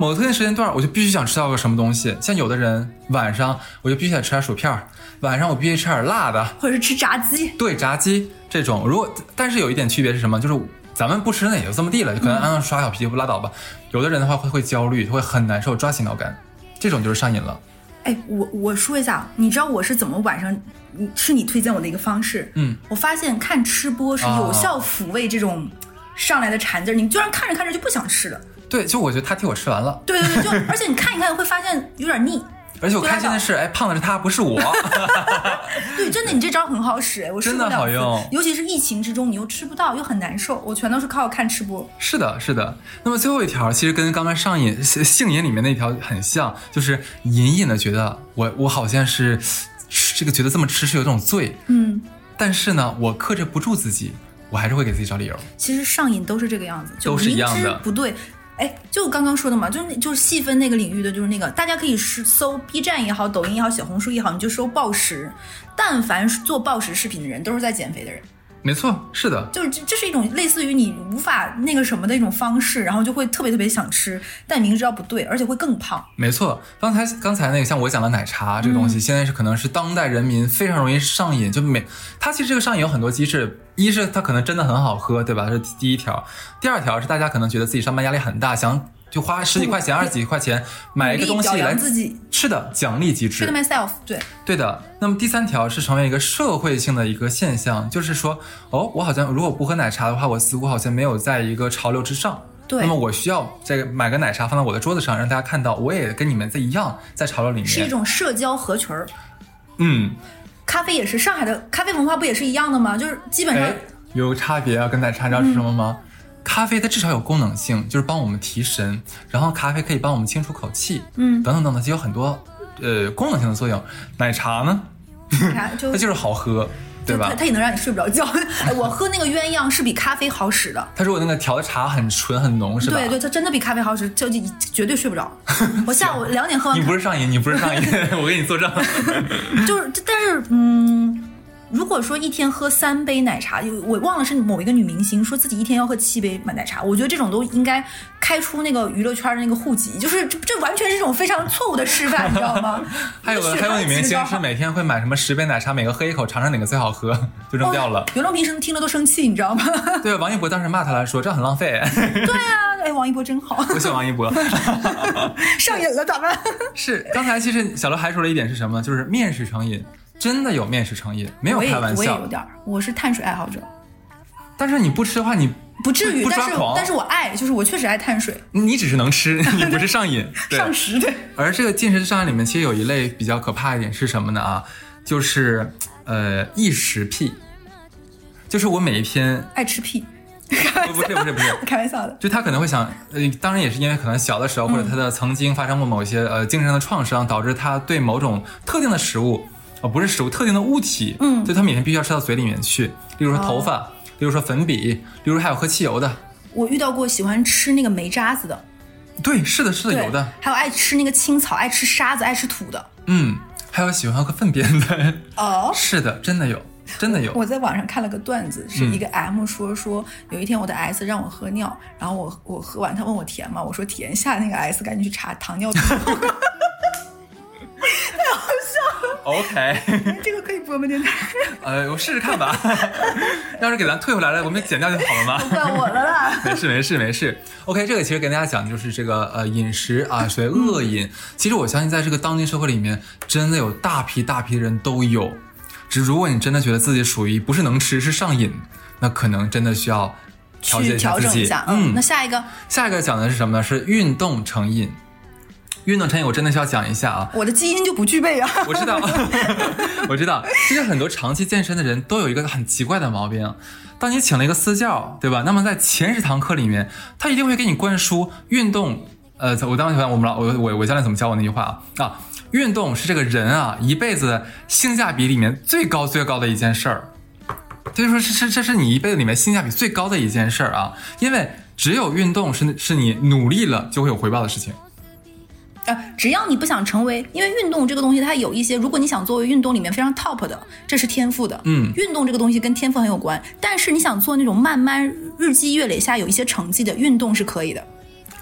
某个特定时间段，我就必须想吃到个什么东西。像有的人晚上，我就必须得吃点薯片晚上我必须吃点辣的，或者是吃炸鸡。对，炸鸡。这种如果，但是有一点区别是什么？就是咱们不吃那也就这么地了，就可能安刷小皮不拉倒吧。有的人的话会会焦虑，会很难受，抓心挠肝，这种就是上瘾了。哎，我我说一下，你知道我是怎么晚上，是你推荐我的一个方式。嗯，我发现看吃播是有效抚慰这种上来的馋劲儿，你居然看着看着就不想吃了。对，就我觉得他替我吃完了。对对对，就而且你看一看会发现有点腻。而且我开心的是，哎，胖的是他，不是我。对，真的，你这招很好使，哎，我真的好用。尤其是疫情之中，你又吃不到，又很难受，我全都是靠看吃播。是的，是的。那么最后一条，其实跟刚刚上瘾性瘾里面那条很像，就是隐隐的觉得我我好像是这个觉得这么吃是有种罪，嗯。但是呢，我克制不住自己，我还是会给自己找理由。其实上瘾都是这个样子，都是一样的，不对。哎，就刚刚说的嘛，就是就是细分那个领域的，就是那个大家可以是搜 B 站也好，抖音也好，小红书也好，你就搜暴食。但凡做暴食视频的人，都是在减肥的人。没错，是的，就是这这是一种类似于你无法那个什么的一种方式，然后就会特别特别想吃，但明知道不对，而且会更胖。没错，刚才刚才那个像我讲的奶茶这个东西，现在是可能是当代人民非常容易上瘾，就每它其实这个上瘾有很多机制，一是它可能真的很好喝，对吧？这是第一条，第二条是大家可能觉得自己上班压力很大，想。就花十几块钱、二十几块钱买一个东西来自己是的奖励机制。，myself 对对的。那么第三条是成为一个社会性的一个现象，就是说，哦，我好像如果不喝奶茶的话，我似乎好像没有在一个潮流之上。对。那么我需要个买个奶茶放在我的桌子上，让大家看到我也跟你们在一样在潮流里面。是一种社交合群儿。嗯。咖啡也是上海的咖啡文化不也是一样的吗？就是基本上有差别啊，跟奶茶你知道是什么吗？咖啡它至少有功能性，就是帮我们提神，然后咖啡可以帮我们清除口气，嗯，等等等等，就有很多呃功能性的作用。奶茶呢，就它就是好喝，对吧？它也能让你睡不着觉。我喝那个鸳鸯是比咖啡好使的。他说我那个调的茶很纯很浓，是吧？对对，它真的比咖啡好使，就绝对睡不着。我下午两点喝完。你不是上瘾，你不是上瘾，我给你作证。就是，但是嗯。如果说一天喝三杯奶茶，我忘了是某一个女明星说自己一天要喝七杯奶茶，我觉得这种都应该开出那个娱乐圈的那个户籍，就是这这完全是一种非常错误的示范，你知道吗？还有个还有女明星是每天会买什么十杯奶茶，每个喝一口，尝尝哪个最好喝，就扔掉了。袁隆平生听了都生气，你知道吗？对，王一博当时骂他来说这很浪费。对啊，哎，王一博真好，我喜欢王一博。上瘾了咋办？是刚才其实小刘还说了一点是什么？就是面食成瘾。真的有面食成瘾，没有开玩笑。我也有点，我是碳水爱好者。但是你不吃的话，你不至于。但是但是我爱，就是我确实爱碳水。你只是能吃，你不是上瘾。上食对。而这个进食障碍里面，其实有一类比较可怕一点是什么呢？啊，就是呃异食癖，就是我每一天爱吃屁。不是不是不是，开玩笑的。就他可能会想，呃，当然也是因为可能小的时候或者他的曾经发生过某些呃精神上的创伤，导致他对某种特定的食物。哦，不是食物，特定的物体，嗯，所以他每天必须要吃到嘴里面去。例如说头发，例如说粉笔，例如还有喝汽油的。我遇到过喜欢吃那个煤渣子的。对，是的，是的，有的。还有爱吃那个青草，爱吃沙子，爱吃土的。嗯，还有喜欢喝粪便的。哦，是的，真的有，真的有。我在网上看了个段子，是一个 M 说说，有一天我的 S 让我喝尿，然后我我喝完，他问我甜吗？我说甜。下那个 S 赶紧去查糖尿病。太好笑了。OK，这个可以播吗？电台？呃，我试试看吧。要是给咱退回来了，我们剪掉就好了吗？怪我了啦。没事没事没事。OK，这个其实跟大家讲的就是这个呃饮食啊，所谓恶饮。其实我相信在这个当今社会里面，真的有大批大批的人都有。只如果你真的觉得自己属于不是能吃是上瘾，那可能真的需要调节一下自己。嗯，那下一个，下一个讲的是什么呢？是运动成瘾。运动产业，我真的需要讲一下啊！我的基因就不具备啊！我知道，我知道，其实很多长期健身的人都有一个很奇怪的毛病。当你请了一个私教，对吧？那么在前十堂课里面，他一定会给你灌输运动。呃，我当时我们老我我我教练怎么教我那句话啊？啊，运动是这个人啊一辈子性价比里面最高最高的一件事儿。就是说，是是这是你一辈子里面性价比最高的一件事儿啊！因为只有运动是是你努力了就会有回报的事情。呃，只要你不想成为，因为运动这个东西，它有一些，如果你想作为运动里面非常 top 的，这是天赋的。嗯，运动这个东西跟天赋很有关，但是你想做那种慢慢日积月累下有一些成绩的运动是可以的。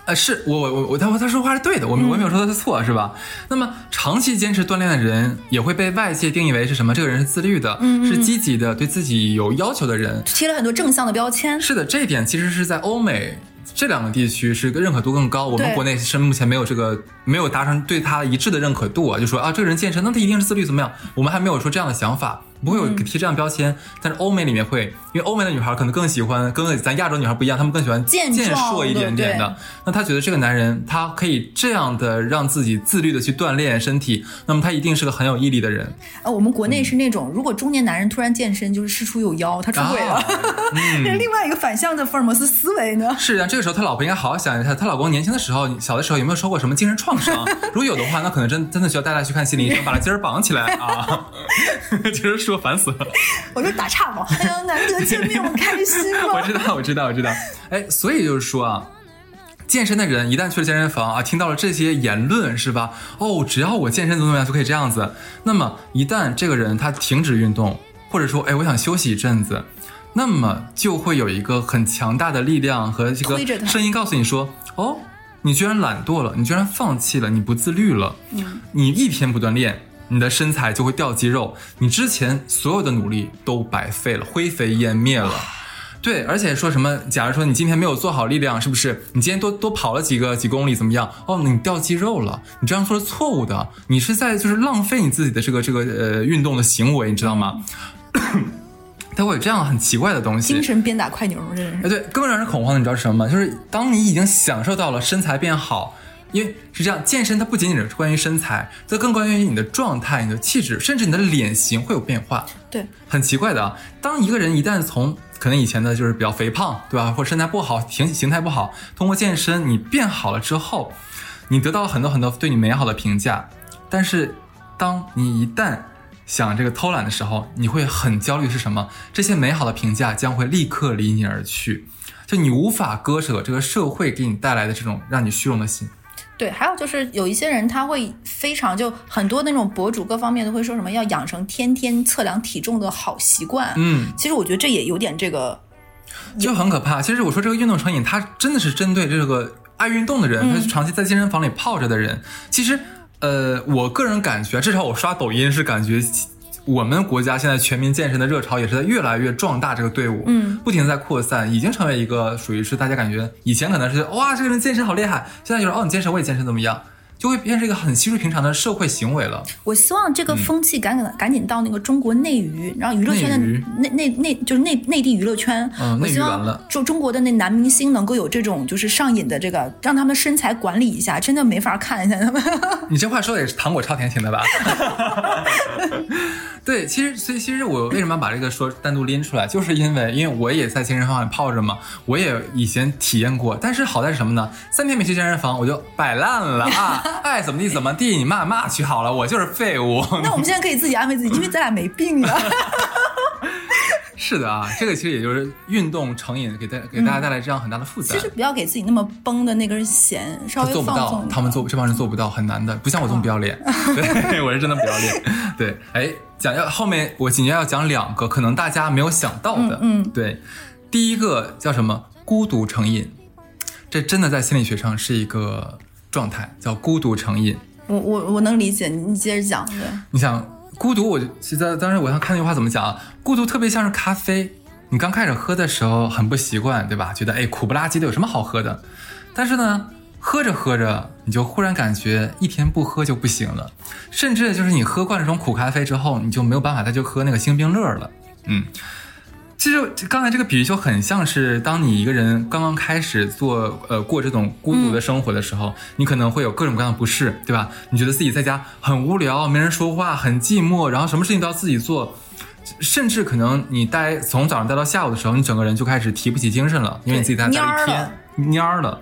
呃，是我我我他他说话是对的，我我没有说他的错，是吧？那么长期坚持锻炼的人也会被外界定义为是什么？这个人是自律的，是积极的，对自己有要求的人，贴了很多正向的标签。是的，这一点其实是在欧美。这两个地区是认可度更高，我们国内是目前没有这个没有达成对他一致的认可度啊，就说啊这个人健身，那他一定是自律怎么样？我们还没有说这样的想法。不会有贴这样标签，但是欧美里面会，因为欧美的女孩可能更喜欢跟咱亚洲女孩不一样，她们更喜欢健硕一点点的。那她觉得这个男人他可以这样的让自己自律的去锻炼身体，那么他一定是个很有毅力的人。呃，我们国内是那种，如果中年男人突然健身，就是事出有妖，他出轨了，这是 另外一个反向的福尔摩斯思维呢。是啊，这个时候他老婆应该好好想一下，她老公年轻的时候、小的时候有没有受过什么精神创伤？如果有的话，那可能真真的需要带他去看心理医生，把他筋儿绑起来啊。其实说烦死了。我就打岔嘛，哎呀，难得见面，我开心 我知道，我知道，我知道。哎，所以就是说啊，健身的人一旦去了健身房啊，听到了这些言论是吧？哦，只要我健身怎么怎么样就可以这样子。那么一旦这个人他停止运动，或者说哎我想休息一阵子，那么就会有一个很强大的力量和这个声音告诉你说，哦，你居然懒惰了，你居然放弃了，你不自律了，嗯，你一天不锻炼。你的身材就会掉肌肉，你之前所有的努力都白费了，灰飞烟灭了。对，而且说什么？假如说你今天没有做好力量，是不是？你今天多多跑了几个几公里，怎么样？哦，你掉肌肉了，你这样做是错误的，你是在就是浪费你自己的这个这个呃运动的行为，你知道吗？他会有这样很奇怪的东西。精神鞭打快牛，真是哎，是。对，更让人恐慌的，你知道是什么吗？就是当你已经享受到了身材变好，因为是这样，健身它不仅仅是关于身材，它更关于你的状态、你的气质，甚至你的脸型会有变化。对，很奇怪的啊，当一个人一旦从可能以前的就是比较肥胖，对吧，或者身材不好、形形态不好，通过健身你变好了之后，你得到了很多很多对你美好的评价，但是当你一旦想这个偷懒的时候，你会很焦虑，是什么？这些美好的评价将会立刻离你而去，就你无法割舍这个社会给你带来的这种让你虚荣的心。对，还有就是有一些人他会非常就很多那种博主各方面都会说什么要养成天天测量体重的好习惯。嗯，其实我觉得这也有点这个，就很可怕。其实我说这个运动成瘾，它真的是针对这个爱运动的人，嗯他长期在健身房里泡着的人。其实，呃，我个人感觉，至少我刷抖音是感觉。我们国家现在全民健身的热潮也是在越来越壮大，这个队伍，嗯，不停地在扩散，已经成为一个属于是大家感觉以前可能是哇这个人健身好厉害，现在就是哦你健身我也健身怎么样，就会变成一个很稀疏平常的社会行为了。我希望这个风气赶紧、赶紧到那个中国内娱，然后娱乐圈的内内内内就是内内地娱乐圈，嗯内娱我希望完了就中国的那男明星能够有这种就是上瘾的这个，让他们身材管理一下，真的没法看一下他们。你这话说的也是糖果超甜型的吧？对，其实所以其实我为什么要把这个说单独拎出来，就是因为因为我也在健身房里泡着嘛，我也以前体验过，但是好在是什么呢？三天没去健身房我就摆烂了啊，爱 怎么地怎么地，你骂骂去好了，我就是废物。那我们现在可以自己安慰自己，因为咱俩没病啊。是的啊，这个其实也就是运动成瘾给大给大家带来这样很大的负担。其实不要给自己那么绷的那根弦，稍微做不到。他们做这帮人做不到，很难的，不像我这么不要脸。对，我是真的不要脸。对，哎，讲要后面我紧接着要讲两个可能大家没有想到的。嗯嗯对，第一个叫什么？孤独成瘾，这真的在心理学上是一个状态，叫孤独成瘾。我我我能理解，你你接着讲。对，你想孤独，我就其实当时我想看那句话怎么讲啊？孤独特别像是咖啡，你刚开始喝的时候很不习惯，对吧？觉得哎苦不拉几的，有什么好喝的？但是呢，喝着喝着，你就忽然感觉一天不喝就不行了，甚至就是你喝惯了这种苦咖啡之后，你就没有办法再去喝那个星冰乐了。嗯。其实刚才这个比喻就很像是，当你一个人刚刚开始做呃过这种孤独的生活的时候，你可能会有各种各样的不适，对吧？你觉得自己在家很无聊，没人说话，很寂寞，然后什么事情都要自己做，甚至可能你待从早上待到下午的时候，你整个人就开始提不起精神了，因为你自己在家待一天，蔫儿了。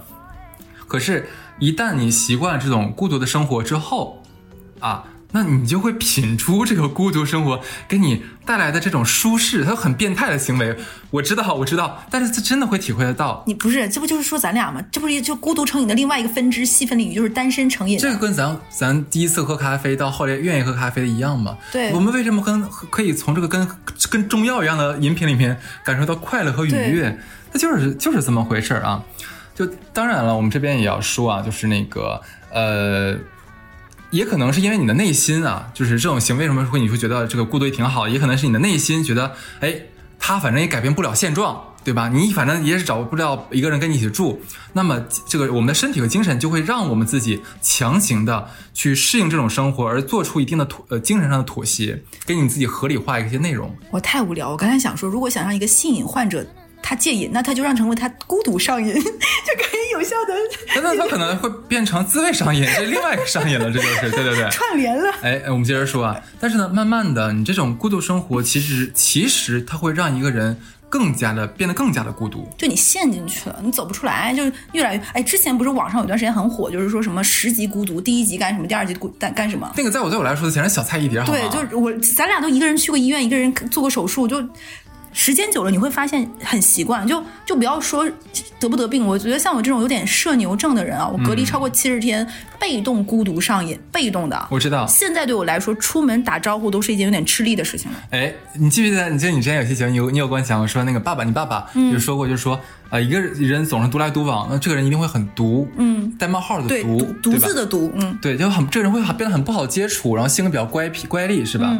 可是，一旦你习惯了这种孤独的生活之后，啊，那你就会品出这个孤独生活给你带来的这种舒适，它有很变态的行为。我知道，我知道，但是它真的会体会得到。你不是，这不就是说咱俩吗？这不是就孤独成瘾的另外一个分支细分领域，就是单身成瘾。这个跟咱咱第一次喝咖啡到后来愿意喝咖啡的一样吗？对我们为什么跟可以从这个跟跟中药一样的饮品里面感受到快乐和愉悦？它就是就是这么回事儿啊！就当然了，我们这边也要说啊，就是那个呃。也可能是因为你的内心啊，就是这种行为为什么会你会觉得这个孤独挺好，也可能是你的内心觉得，哎，他反正也改变不了现状，对吧？你反正也是找不了一个人跟你一起住，那么这个我们的身体和精神就会让我们自己强行的去适应这种生活，而做出一定的妥呃精神上的妥协，给你自己合理化一些内容。我太无聊，我刚才想说，如果想让一个性瘾患者他戒瘾，那他就让成为他孤独上瘾，就可以有效的但那他可能会变成自慰上瘾，这另外一个上瘾了，这就是 对对对。串联了。哎，我们接着说啊，但是呢，慢慢的，你这种孤独生活，其实其实它会让一个人更加的变得更加的孤独。就你陷进去了，你走不出来，就是越来越哎。之前不是网上有段时间很火，就是说什么十级孤独，第一级干什么，第二级孤干干什么？那个在我对我来说简直小菜一碟？对，就是我咱俩都一个人去过医院，一个人做过手术，就时间久了，你会发现很习惯。就就不要说得不得病，我觉得像我这种有点社牛症的人啊，我隔离超过七十天，被动孤独上瘾，被动的。我知道。现在对我来说，出门打招呼都是一件有点吃力的事情了。哎，你记不记得？你记得你之前有些节目，你有你有跟我讲，过说那个爸爸，你爸爸就说过，就是说，呃，一个人总是独来独往，那这个人一定会很独，嗯，带冒号的独，独自的独，嗯，对，就很这个人会变得很不好接触，然后性格比较乖僻乖戾，是吧？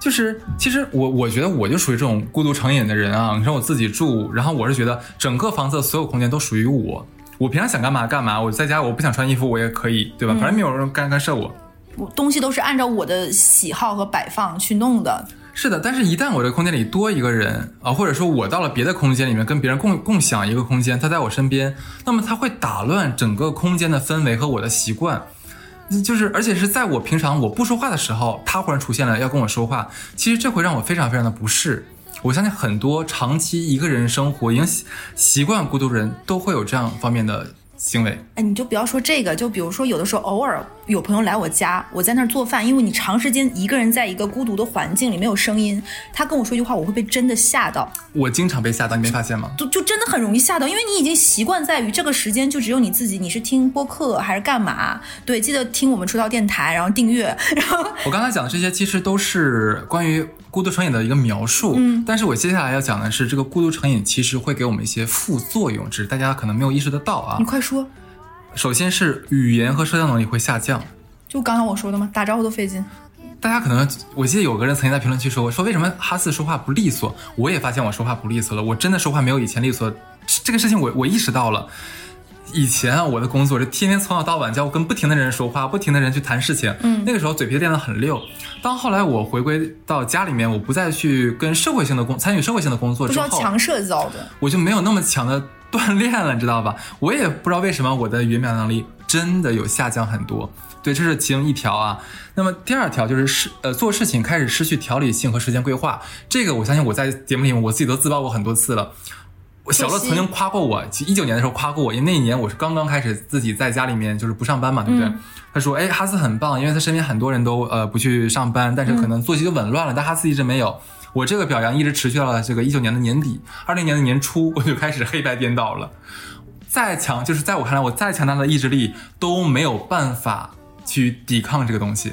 就是，其实我我觉得我就属于这种孤独成瘾的人啊。你说我自己住，然后我是觉得整个房子的所有空间都属于我。我平常想干嘛干嘛，我在家我不想穿衣服我也可以，对吧？反正没有人干干涉我。我东西都是按照我的喜好和摆放去弄的。是的，但是一旦我这个空间里多一个人啊，或者说我到了别的空间里面跟别人共共享一个空间，他在我身边，那么他会打乱整个空间的氛围和我的习惯。就是，而且是在我平常我不说话的时候，他忽然出现了要跟我说话。其实这会让我非常非常的不适。我相信很多长期一个人生活已经习习惯孤独人都会有这样方面的。行为，哎，你就不要说这个，就比如说有的时候偶尔有朋友来我家，我在那儿做饭，因为你长时间一个人在一个孤独的环境里没有声音，他跟我说一句话，我会被真的吓到。我经常被吓到，你没发现吗？就就真的很容易吓到，因为你已经习惯在于这个时间就只有你自己，你是听播客还是干嘛？对，记得听我们出道电台，然后订阅，然后我刚才讲的这些其实都是关于。孤独成瘾的一个描述，嗯，但是我接下来要讲的是，这个孤独成瘾其实会给我们一些副作用，只是大家可能没有意识得到啊。你快说。首先是语言和社交能力会下降，就刚刚我说的吗？打招呼都费劲。大家可能，我记得有个人曾经在评论区说过，说为什么哈斯说话不利索？我也发现我说话不利索了，我真的说话没有以前利索。这个事情我我意识到了。以前啊，我的工作是天天从早到晚，就要跟不停的人说话，不停的人去谈事情。嗯，那个时候嘴皮子练得很溜。当后来我回归到家里面，我不再去跟社会性的工参与社会性的工作之后，强社交的，我就没有那么强的锻炼了，你知道吧？我也不知道为什么我的语言表达能力真的有下降很多。对，这是其中一条啊。那么第二条就是事呃做事情开始失去条理性和时间规划。这个我相信我在节目里面我自己都自曝过很多次了。小乐曾经夸过我，一九年的时候夸过我，因为那一年我是刚刚开始自己在家里面就是不上班嘛，对不对？他说：“哎，哈斯很棒，因为他身边很多人都呃不去上班，但是可能作息就紊乱了，但哈斯一直没有。我这个表扬一直持续到了这个一九年的年底，二零年的年初我就开始黑白颠倒了。再强，就是在我看来，我再强大的意志力都没有办法去抵抗这个东西，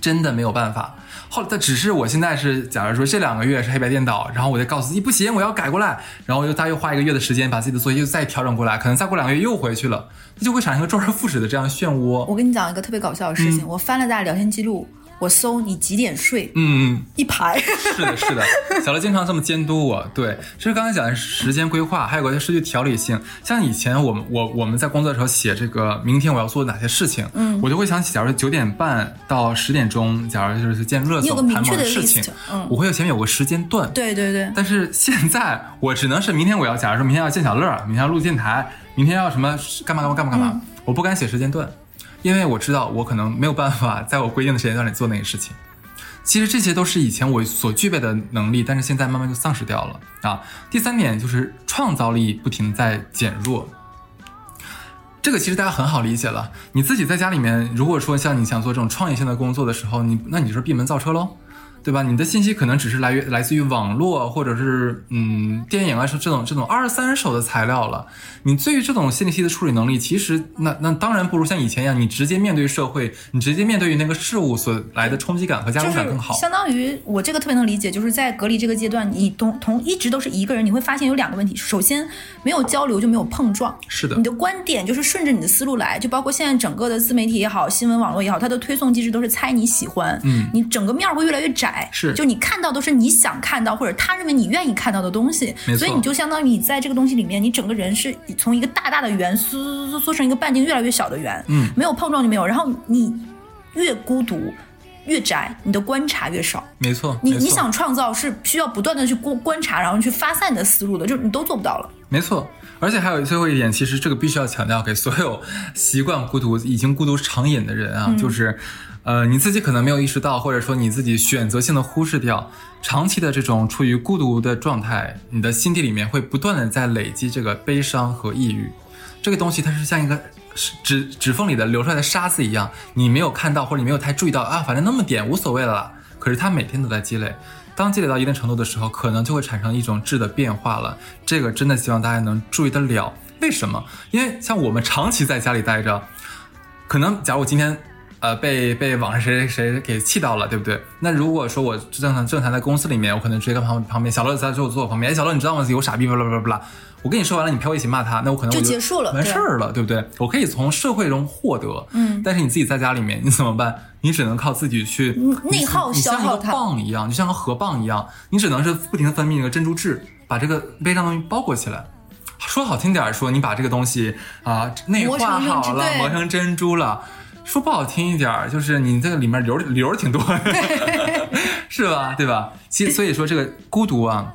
真的没有办法。”后，但只是我现在是，假如说这两个月是黑白颠倒，然后我就告诉自己不行，我要改过来，然后又大约花一个月的时间把自己的作息又再调整过来，可能再过两个月又回去了，它就会产生一个周而复始的这样漩涡。我跟你讲一个特别搞笑的事情，我翻了大家聊天记录。我搜你几点睡？嗯嗯，一排。是的，是的，小乐经常这么监督我。对，其实刚才讲的是时间规划，还有个就失去条理性。像以前我们我我们在工作的时候写这个明天我要做哪些事情，嗯，我就会想起，假如九点半到十点钟，假如就是见热总谈某的事情，嗯，我会有前面有个时间段。对对对。但是现在我只能是明天我要，假如说明天要见小乐，明天要录电台，明天要什么干嘛干嘛干嘛干嘛，我不敢写时间段，因为我知道我可能没有办法在我规定的时间段里做那个事情。其实这些都是以前我所具备的能力，但是现在慢慢就丧失掉了啊。第三点就是创造力不停在减弱，这个其实大家很好理解了。你自己在家里面，如果说像你想做这种创业性的工作的时候，你那你就是闭门造车喽。对吧？你的信息可能只是来源来自于网络，或者是嗯电影啊，是这种这种二三手的材料了。你对于这种信息的处理能力，其实那那当然不如像以前一样，你直接面对社会，你直接面对于那个事物所来的冲击感和加入感更好。相当于我这个特别能理解，就是在隔离这个阶段，你同同一直都是一个人，你会发现有两个问题：首先没有交流就没有碰撞，是的，你的观点就是顺着你的思路来，就包括现在整个的自媒体也好，新闻网络也好，它的推送机制都是猜你喜欢，嗯，你整个面会越来越窄。是，就你看到都是你想看到或者他认为你愿意看到的东西，所以你就相当于你在这个东西里面，你整个人是从一个大大的圆缩缩缩成一个半径越来越小的圆，嗯，没有碰撞就没有。然后你越孤独越窄，你的观察越少，没错。你你想创造是需要不断的去观观察，然后去发散你的思路的，就是你都做不到了。没错，而且还有最后一点，其实这个必须要强调给所有习惯孤独、已经孤独成瘾的人啊，就是。呃，你自己可能没有意识到，或者说你自己选择性的忽视掉，长期的这种处于孤独的状态，你的心底里面会不断的在累积这个悲伤和抑郁，这个东西它是像一个指指缝里的流出来的沙子一样，你没有看到或者你没有太注意到啊，反正那么点无所谓了，可是它每天都在积累，当积累到一定程度的时候，可能就会产生一种质的变化了。这个真的希望大家能注意得了。为什么？因为像我们长期在家里待着，可能假如我今天。呃，被被网上谁谁给气到了，对不对？那如果说我正常正常在公司里面，我可能直接跟旁旁边小乐在坐坐我旁边，哎，小乐你知道吗？有傻逼，不啦不啦不啦。我跟你说完了，你陪我一起骂他，那我可能就结束了，完事儿了，对不对？我可以从社会中获得，嗯，但是你自己在家里面，你怎么办？你只能靠自己去内耗消耗它，像个棒一样，就像个河棒一样，你只能是不停的分泌那个珍珠质，把这个悲伤东西包裹起来。说好听点说，你把这个东西啊内化好了，磨成珍珠了。说不好听一点儿，就是你这个里面流流挺多，是吧？对吧？其所以说这个孤独啊，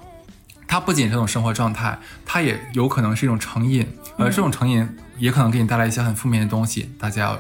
它不仅是一种生活状态，它也有可能是一种成瘾，而这种成瘾也可能给你带来一些很负面的东西，大家要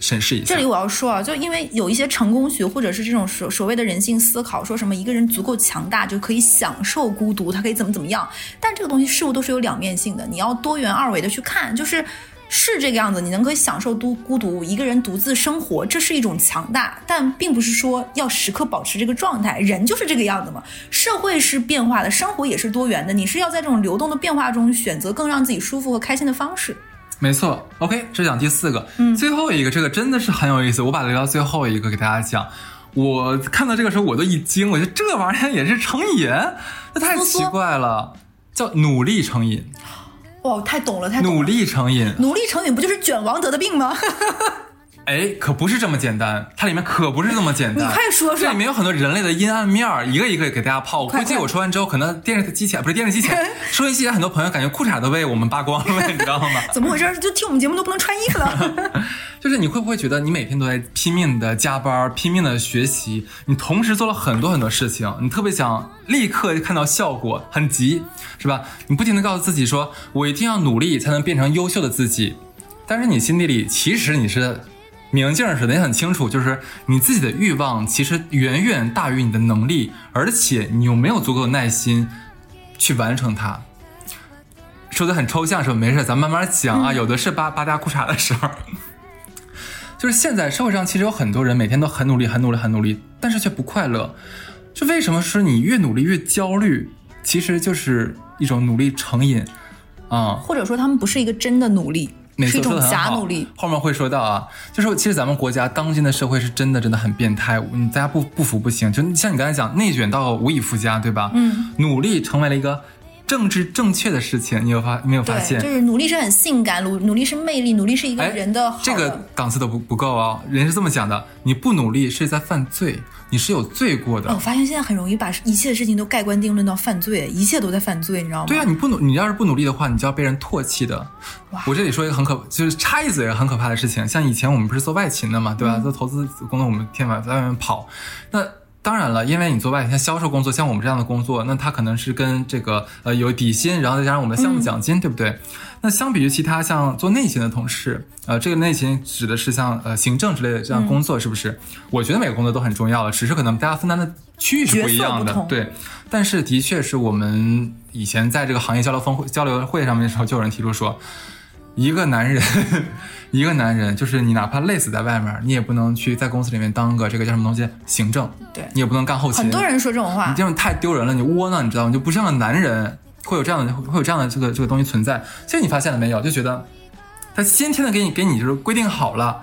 审视一下。这里我要说啊，就因为有一些成功学或者是这种所所谓的人性思考，说什么一个人足够强大就可以享受孤独，他可以怎么怎么样，但这个东西事物都是有两面性的，你要多元二维的去看，就是。是这个样子，你能可以享受独孤独，一个人独自生活，这是一种强大，但并不是说要时刻保持这个状态。人就是这个样子嘛，社会是变化的，生活也是多元的，你是要在这种流动的变化中选择更让自己舒服和开心的方式。没错，OK，这讲第四个，嗯，最后一个，这个真的是很有意思，我把它留到最后一个给大家讲。我看到这个时候我都一惊，我觉得这玩意儿也是成瘾，那太奇怪了，叫努力成瘾。哇，太懂了，太努力成瘾，努力成瘾不就是卷王得的病吗？哎，可不是这么简单，它里面可不是这么简单。你快说说，这里面有很多人类的阴暗面儿，一个一个给大家抛。估计我说完之后，可能电视机前不是电视机前，收音机前很多朋友感觉裤衩都被我们扒光了，你知道吗？怎么回事？就听我们节目都不能穿衣服了？就是你会不会觉得你每天都在拼命的加班，拼命的学习，你同时做了很多很多事情，你特别想立刻看到效果，很急，是吧？你不停的告诉自己说，我一定要努力才能变成优秀的自己，但是你心底里其实你是。明镜似的，也很清楚，就是你自己的欲望其实远远大于你的能力，而且你又没有足够的耐心去完成它。说的很抽象，是吧？没事，咱慢慢讲啊。有的是扒扒大裤衩的时候。就是现在社会上其实有很多人每天都很努力、很努力、很努力，但是却不快乐。就为什么说你越努力越焦虑？其实就是一种努力成瘾啊，或者说他们不是一个真的努力。是一种假努力，后面会说到啊，就是其实咱们国家当今的社会是真的真的很变态，你大家不不服不行，就像你刚才讲内卷到无以复加，对吧？嗯，努力成为了一个政治正确的事情，你有发没有发现？就是努力是很性感，努努力是魅力，努力是一个人的这个档次都不不够啊，人是这么讲的，你不努力是在犯罪。你是有罪过的。我发现现在很容易把一切的事情都盖棺定论到犯罪，一切都在犯罪，你知道吗？对啊，你不努，你要是不努力的话，你就要被人唾弃的。我这里说一个很可，就是插一嘴很可怕的事情。像以前我们不是做外勤的嘛，对吧？做投资工作，我们天晚在外面跑。那当然了，因为你做外勤，像销售工作，像我们这样的工作，那他可能是跟这个呃有底薪，然后再加上我们的项目奖金，对不对？那相比于其他像做内勤的同事，呃，这个内勤指的是像呃行政之类的这样工作，是不是？我觉得每个工作都很重要了，只是可能大家分担的区域是不一样的，对。但是的确是我们以前在这个行业交流峰会交流会上面的时候，就有人提出说，一个男人，一个男人，就是你哪怕累死在外面，你也不能去在公司里面当个这个叫什么东西行政，对你也不能干后勤。很多人说这种话，你这样太丢人了，你窝囊，你知道吗？就不像个男人。会有这样的会有这样的这个这个东西存在，其实你发现了没有？就觉得他先天的给你给你就是规定好了，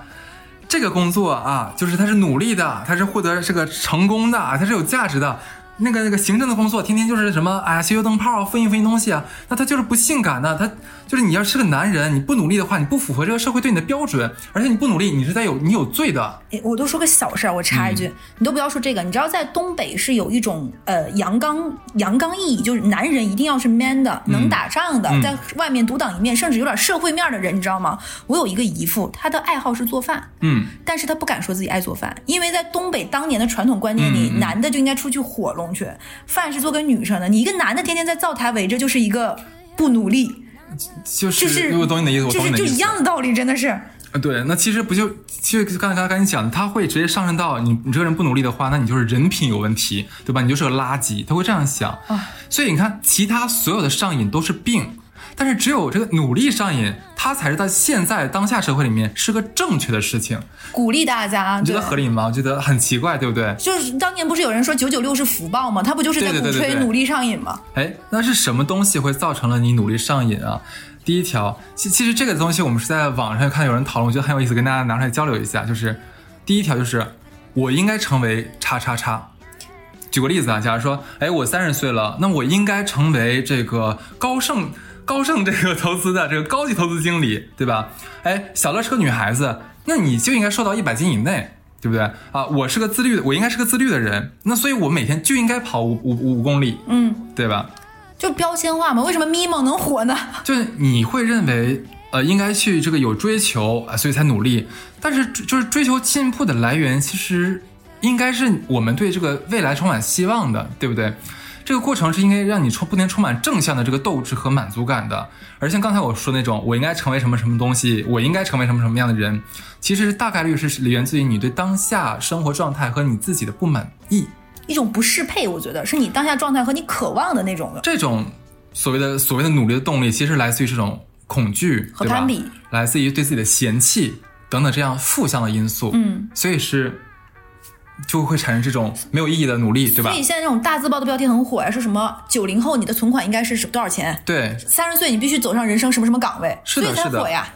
这个工作啊，就是他是努力的，他是获得这个成功的，他是有价值的。那个那个行政的工作，天天就是什么，哎呀，修修灯泡，复印复印东西啊，那他就是不性感的，他就是你要是个男人，你不努力的话，你不符合这个社会对你的标准，而且你不努力，你是在有你有罪的。哎，我都说个小事儿，我插一句，你都不要说这个，你知道在东北是有一种呃阳刚阳刚意义，就是男人一定要是 man 的，能打仗的，在外面独当一面，甚至有点社会面的人，你知道吗？我有一个姨父，他的爱好是做饭，嗯，但是他不敢说自己爱做饭，因为在东北当年的传统观念里，男的就应该出去火龙。去饭是做给女生的，你一个男的天天在灶台围着，就是一个不努力，就是就是我懂你的意思，就是就一样的道理，真的是。对，那其实不就其实刚才刚才跟你讲，他会直接上升到你你这个人不努力的话，那你就是人品有问题，对吧？你就是个垃圾，他会这样想。所以你看，其他所有的上瘾都是病，但是只有这个努力上瘾。它才是在现在当下社会里面是个正确的事情。鼓励大家，你觉得合理吗？我觉得很奇怪，对不对？就是当年不是有人说九九六是福报吗？他不就是在鼓吹努力上瘾吗？哎，那是什么东西会造成了你努力上瘾啊？第一条，其其实这个东西我们是在网上看有人讨论，我觉得很有意思，跟大家拿出来交流一下。就是第一条，就是我应该成为叉叉叉。举个例子啊，假如说，哎，我三十岁了，那我应该成为这个高盛高盛这个投资的这个高级投资经理，对吧？哎，小乐是个女孩子，那你就应该瘦到一百斤以内，对不对？啊，我是个自律的，我应该是个自律的人，那所以我每天就应该跑五五五公里，嗯，对吧？就标签化嘛？为什么咪蒙能火呢？就是你会认为，呃，应该去这个有追求啊，所以才努力。但是就是追求进步的来源，其实应该是我们对这个未来充满希望的，对不对？这个过程是应该让你充不停充满正向的这个斗志和满足感的。而像刚才我说那种，我应该成为什么什么东西，我应该成为什么什么样的人，其实大概率是源自于你对当下生活状态和你自己的不满意。一种不适配，我觉得是你当下状态和你渴望的那种的。这种所谓的所谓的努力的动力，其实来自于这种恐惧和攀比，来自于对自己的嫌弃等等这样负向的因素。嗯，所以是就会产生这种没有意义的努力，对吧？所以现在这种大字报的标题很火呀，说什么九零后你的存款应该是多少钱？对，三十岁你必须走上人生什么什么岗位，是的，是的，呀。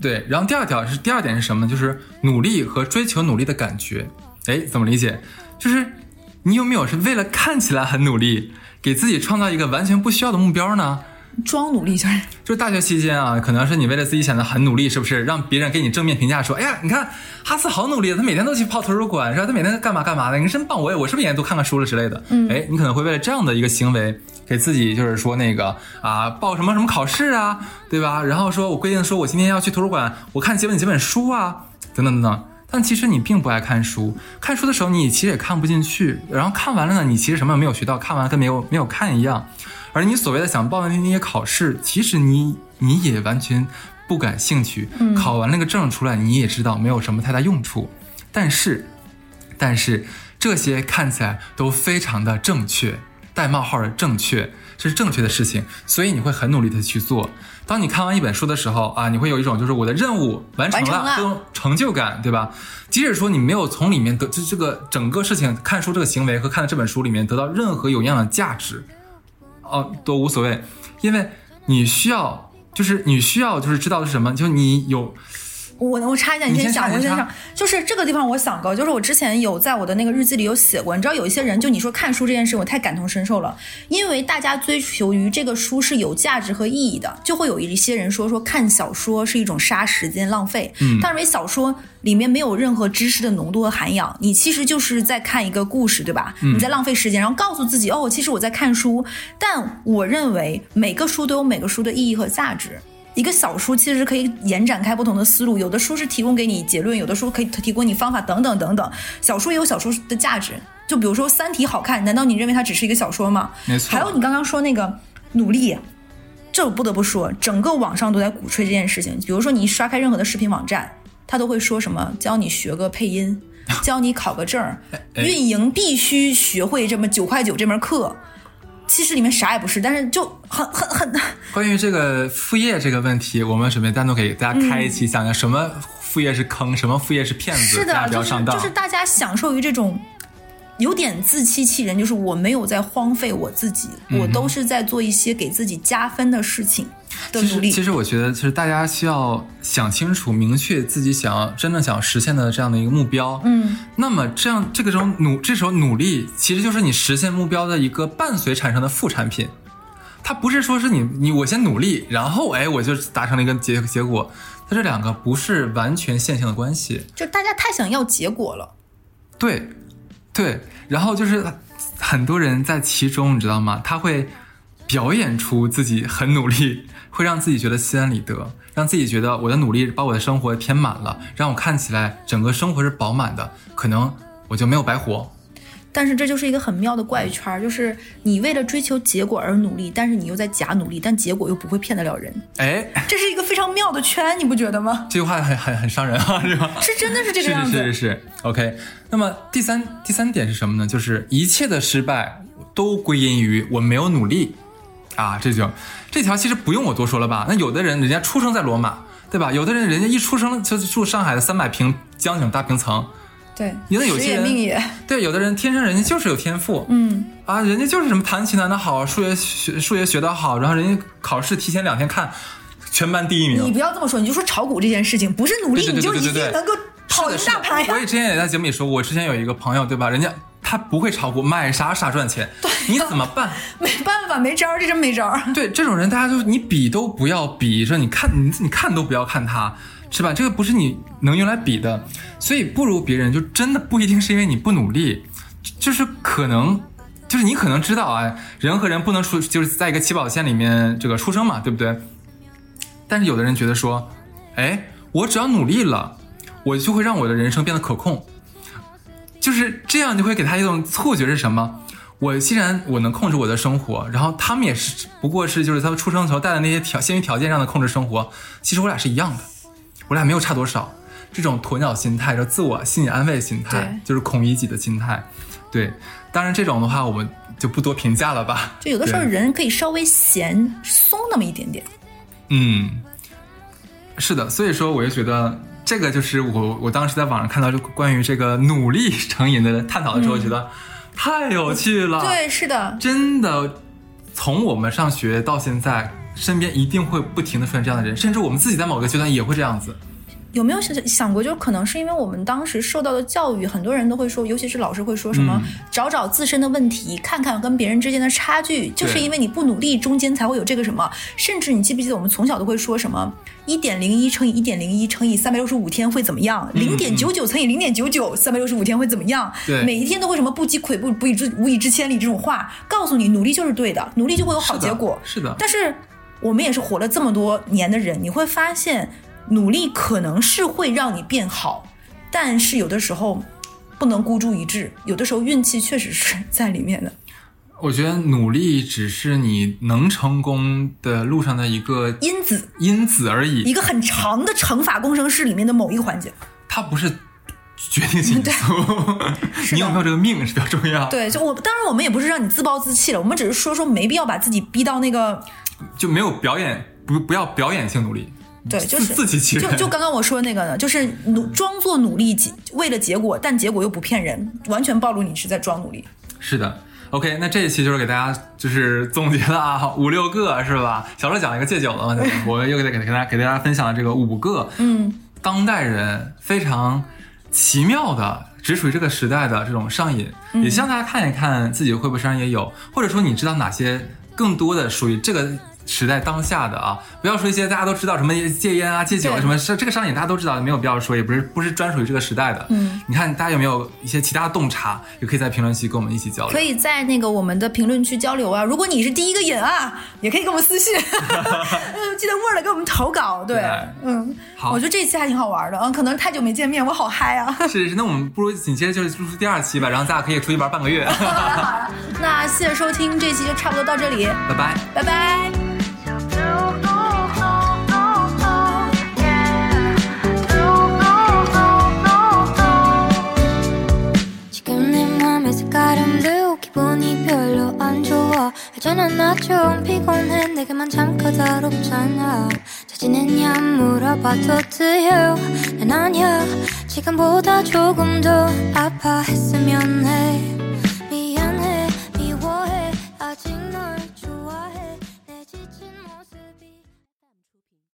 对，然后第二条是第二点是什么？就是努力和追求努力的感觉。哎，怎么理解？就是。你有没有是为了看起来很努力，给自己创造一个完全不需要的目标呢？装努力就是就是大学期间啊，可能是你为了自己显得很努力，是不是？让别人给你正面评价说，哎呀，你看哈斯好努力，他每天都去泡图书馆，是吧？他每天干嘛干嘛的，你真棒！我也我是不是也多看看书了之类的？嗯，哎，你可能会为了这样的一个行为，给自己就是说那个啊，报什么什么考试啊，对吧？然后说我规定说我今天要去图书馆，我看几本几本书啊，等等等等。但其实你并不爱看书，看书的时候你其实也看不进去，然后看完了呢，你其实什么也没有学到，看完跟没有没有看一样。而你所谓的想报的那些考试，其实你你也完全不感兴趣。考完那个证出来，你也知道没有什么太大用处。但是，但是这些看起来都非常的正确，带冒号的正确。这是正确的事情，所以你会很努力的去做。当你看完一本书的时候啊，你会有一种就是我的任务完成了这种成就感，对吧？即使说你没有从里面得这这个整个事情看书这个行为和看的这本书里面得到任何有样的价值，哦，都无所谓，因为你需要就是你需要就是知道的是什么，就你有。我我插一下，你先讲，我先讲，就是这个地方我想过，就是我之前有在我的那个日记里有写过，你知道有一些人，就你说看书这件事，我太感同身受了，因为大家追求于这个书是有价值和意义的，就会有一些人说说看小说是一种杀时间浪费，嗯，但认为小说里面没有任何知识的浓度和涵养，你其实就是在看一个故事，对吧？你在浪费时间，然后告诉自己哦，其实我在看书，但我认为每个书都有每个书的意义和价值。一个小书其实可以延展开不同的思路，有的书是提供给你结论，有的书可以提供你方法，等等等等。小说也有小说的价值，就比如说《三体》好看，难道你认为它只是一个小说吗？没错。还有你刚刚说那个努力，这我不得不说，整个网上都在鼓吹这件事情。比如说你一刷开任何的视频网站，他都会说什么教你学个配音，教你考个证，运营必须学会这么九块九这门课。其实里面啥也不是，但是就很很很。关于这个副业这个问题，我们准备单独给大家开一期，讲讲什么副业是坑，什么副业是骗子，是的，不要上当。就是大家享受于这种有点自欺欺人，就是我没有在荒废我自己，我都是在做一些给自己加分的事情。其实，其实我觉得，其实大家需要想清楚、明确自己想要真正想实现的这样的一个目标。嗯，那么这样这个时候努，这时候努力其实就是你实现目标的一个伴随产生的副产品。它不是说是你你我先努力，然后哎我就达成了一个结结果。它这两个不是完全线性的关系。就大家太想要结果了。对，对，然后就是很多人在其中，你知道吗？他会表演出自己很努力。会让自己觉得心安理得，让自己觉得我的努力把我的生活填满了，让我看起来整个生活是饱满的，可能我就没有白活。但是这就是一个很妙的怪圈，就是你为了追求结果而努力，但是你又在假努力，但结果又不会骗得了人。哎，这是一个非常妙的圈，你不觉得吗？这句话很很很伤人啊，是吧？是真的是这个样子。是是是是。OK，那么第三第三点是什么呢？就是一切的失败都归因于我没有努力。啊，这就这条其实不用我多说了吧？那有的人人家出生在罗马，对吧？有的人人家一出生就住上海的三百平江景大平层，对，有时些人命也，对，有的人天生人家就是有天赋，嗯，啊，人家就是什么弹琴弹得好，数学学数学学得好，然后人家考试提前两天看，全班第一名。你不要这么说，你就说炒股这件事情，不是努力你就一定能够跑赢大盘呀我。也之前也在节目里说，我之前有一个朋友，对吧？人家他不会炒股，买啥啥赚钱，你怎么办？没办法，没招儿，这真没招儿。对这种人，大家就你比都不要比，说你看你你看都不要看他，是吧？这个不是你能用来比的，所以不如别人，就真的不一定是因为你不努力，就是可能。就是你可能知道啊，人和人不能出，就是在一个起跑线里面这个出生嘛，对不对？但是有的人觉得说，哎，我只要努力了，我就会让我的人生变得可控，就是这样，就会给他一种错觉是什么？我既然我能控制我的生活，然后他们也是，不过是就是他们出生的时候带的那些条先于条件上的控制生活，其实我俩是一样的，我俩没有差多少。这种鸵鸟心态，就自我心理安慰心态，就是孔乙己的心态。对，当然这种的话，我们就不多评价了吧。就有的时候人可以稍微闲松那么一点点。嗯，是的，所以说我就觉得这个就是我我当时在网上看到就关于这个努力成瘾的探讨的时候，觉得太有趣了。，对，是的，真的，从我们上学到现在，身边一定会不停的出现这样的人，甚至我们自己在某个阶段也会这样子。有没有想想过，就是可能是因为我们当时受到的教育，很多人都会说，尤其是老师会说什么，嗯找找自身的问题，看看跟别人之间的差距，就是因为你不努力，中间才会有这个什么。甚至你记不记得我们从小都会说什么，一点零一乘以一点零一乘以三百六十五天会怎么样？零点九九乘以零点九九，三百六十五天会怎么样？对每一天都会什么不积跬步，不以至无以至千里这种话，告诉你努力就是对的，努力就会有好是的结果。是的，但是我们也是活了这么多年的人，你会发现，努力可能是会让你变好，但是有的时候不能孤注一掷，有的时候运气确实是在里面的。我觉得努力只是你能成功的路上的一个因子，因子而已，一个很长的乘法工程式里面的某一个环节。它不是决定性因素。你有没有这个命是比较重要。对，就我当然我们也不是让你自暴自弃了，我们只是说说没必要把自己逼到那个就没有表演，不不要表演性努力，对，就是自欺欺人。就就刚刚我说的那个呢，就是努装作努力结为了结果，但结果又不骗人，完全暴露你是在装努力。是的，OK，那这一期就是给大家就是总结了啊，五六个是吧？小乐讲了一个戒酒的嘛，对吧 我又给给给大家给大家分享了这个五个，嗯，当代人非常奇妙的，只属于这个时代的这种上瘾，也希望大家看一看自己会不会身上也有，或者说你知道哪些更多的属于这个。时代当下的啊，不要说一些大家都知道什么戒烟啊、戒酒啊什么，是这个上瘾大家都知道，没有必要说，也不是不是专属于这个时代的。嗯，你看大家有没有一些其他的洞察，也可以在评论区跟我们一起交流。可以在那个我们的评论区交流啊。如果你是第一个瘾啊，也可以给我们私信，嗯，记得 Word 给我们投稿。对，对嗯，好我觉得这期还挺好玩的，嗯，可能太久没见面，我好嗨啊。是是，那我们不如紧接着就是录出第二期吧，然后咱俩可以出去玩半个月。好了好了，那谢谢收听，这期就差不多到这里，拜拜。拜拜。 알잖아. 나좀 피곤해. 내게만 참 까다롭잖아. 잘 지냈냐 물어봐도 돼요. 난 아니야. 지금보다 조금 더 아파했으면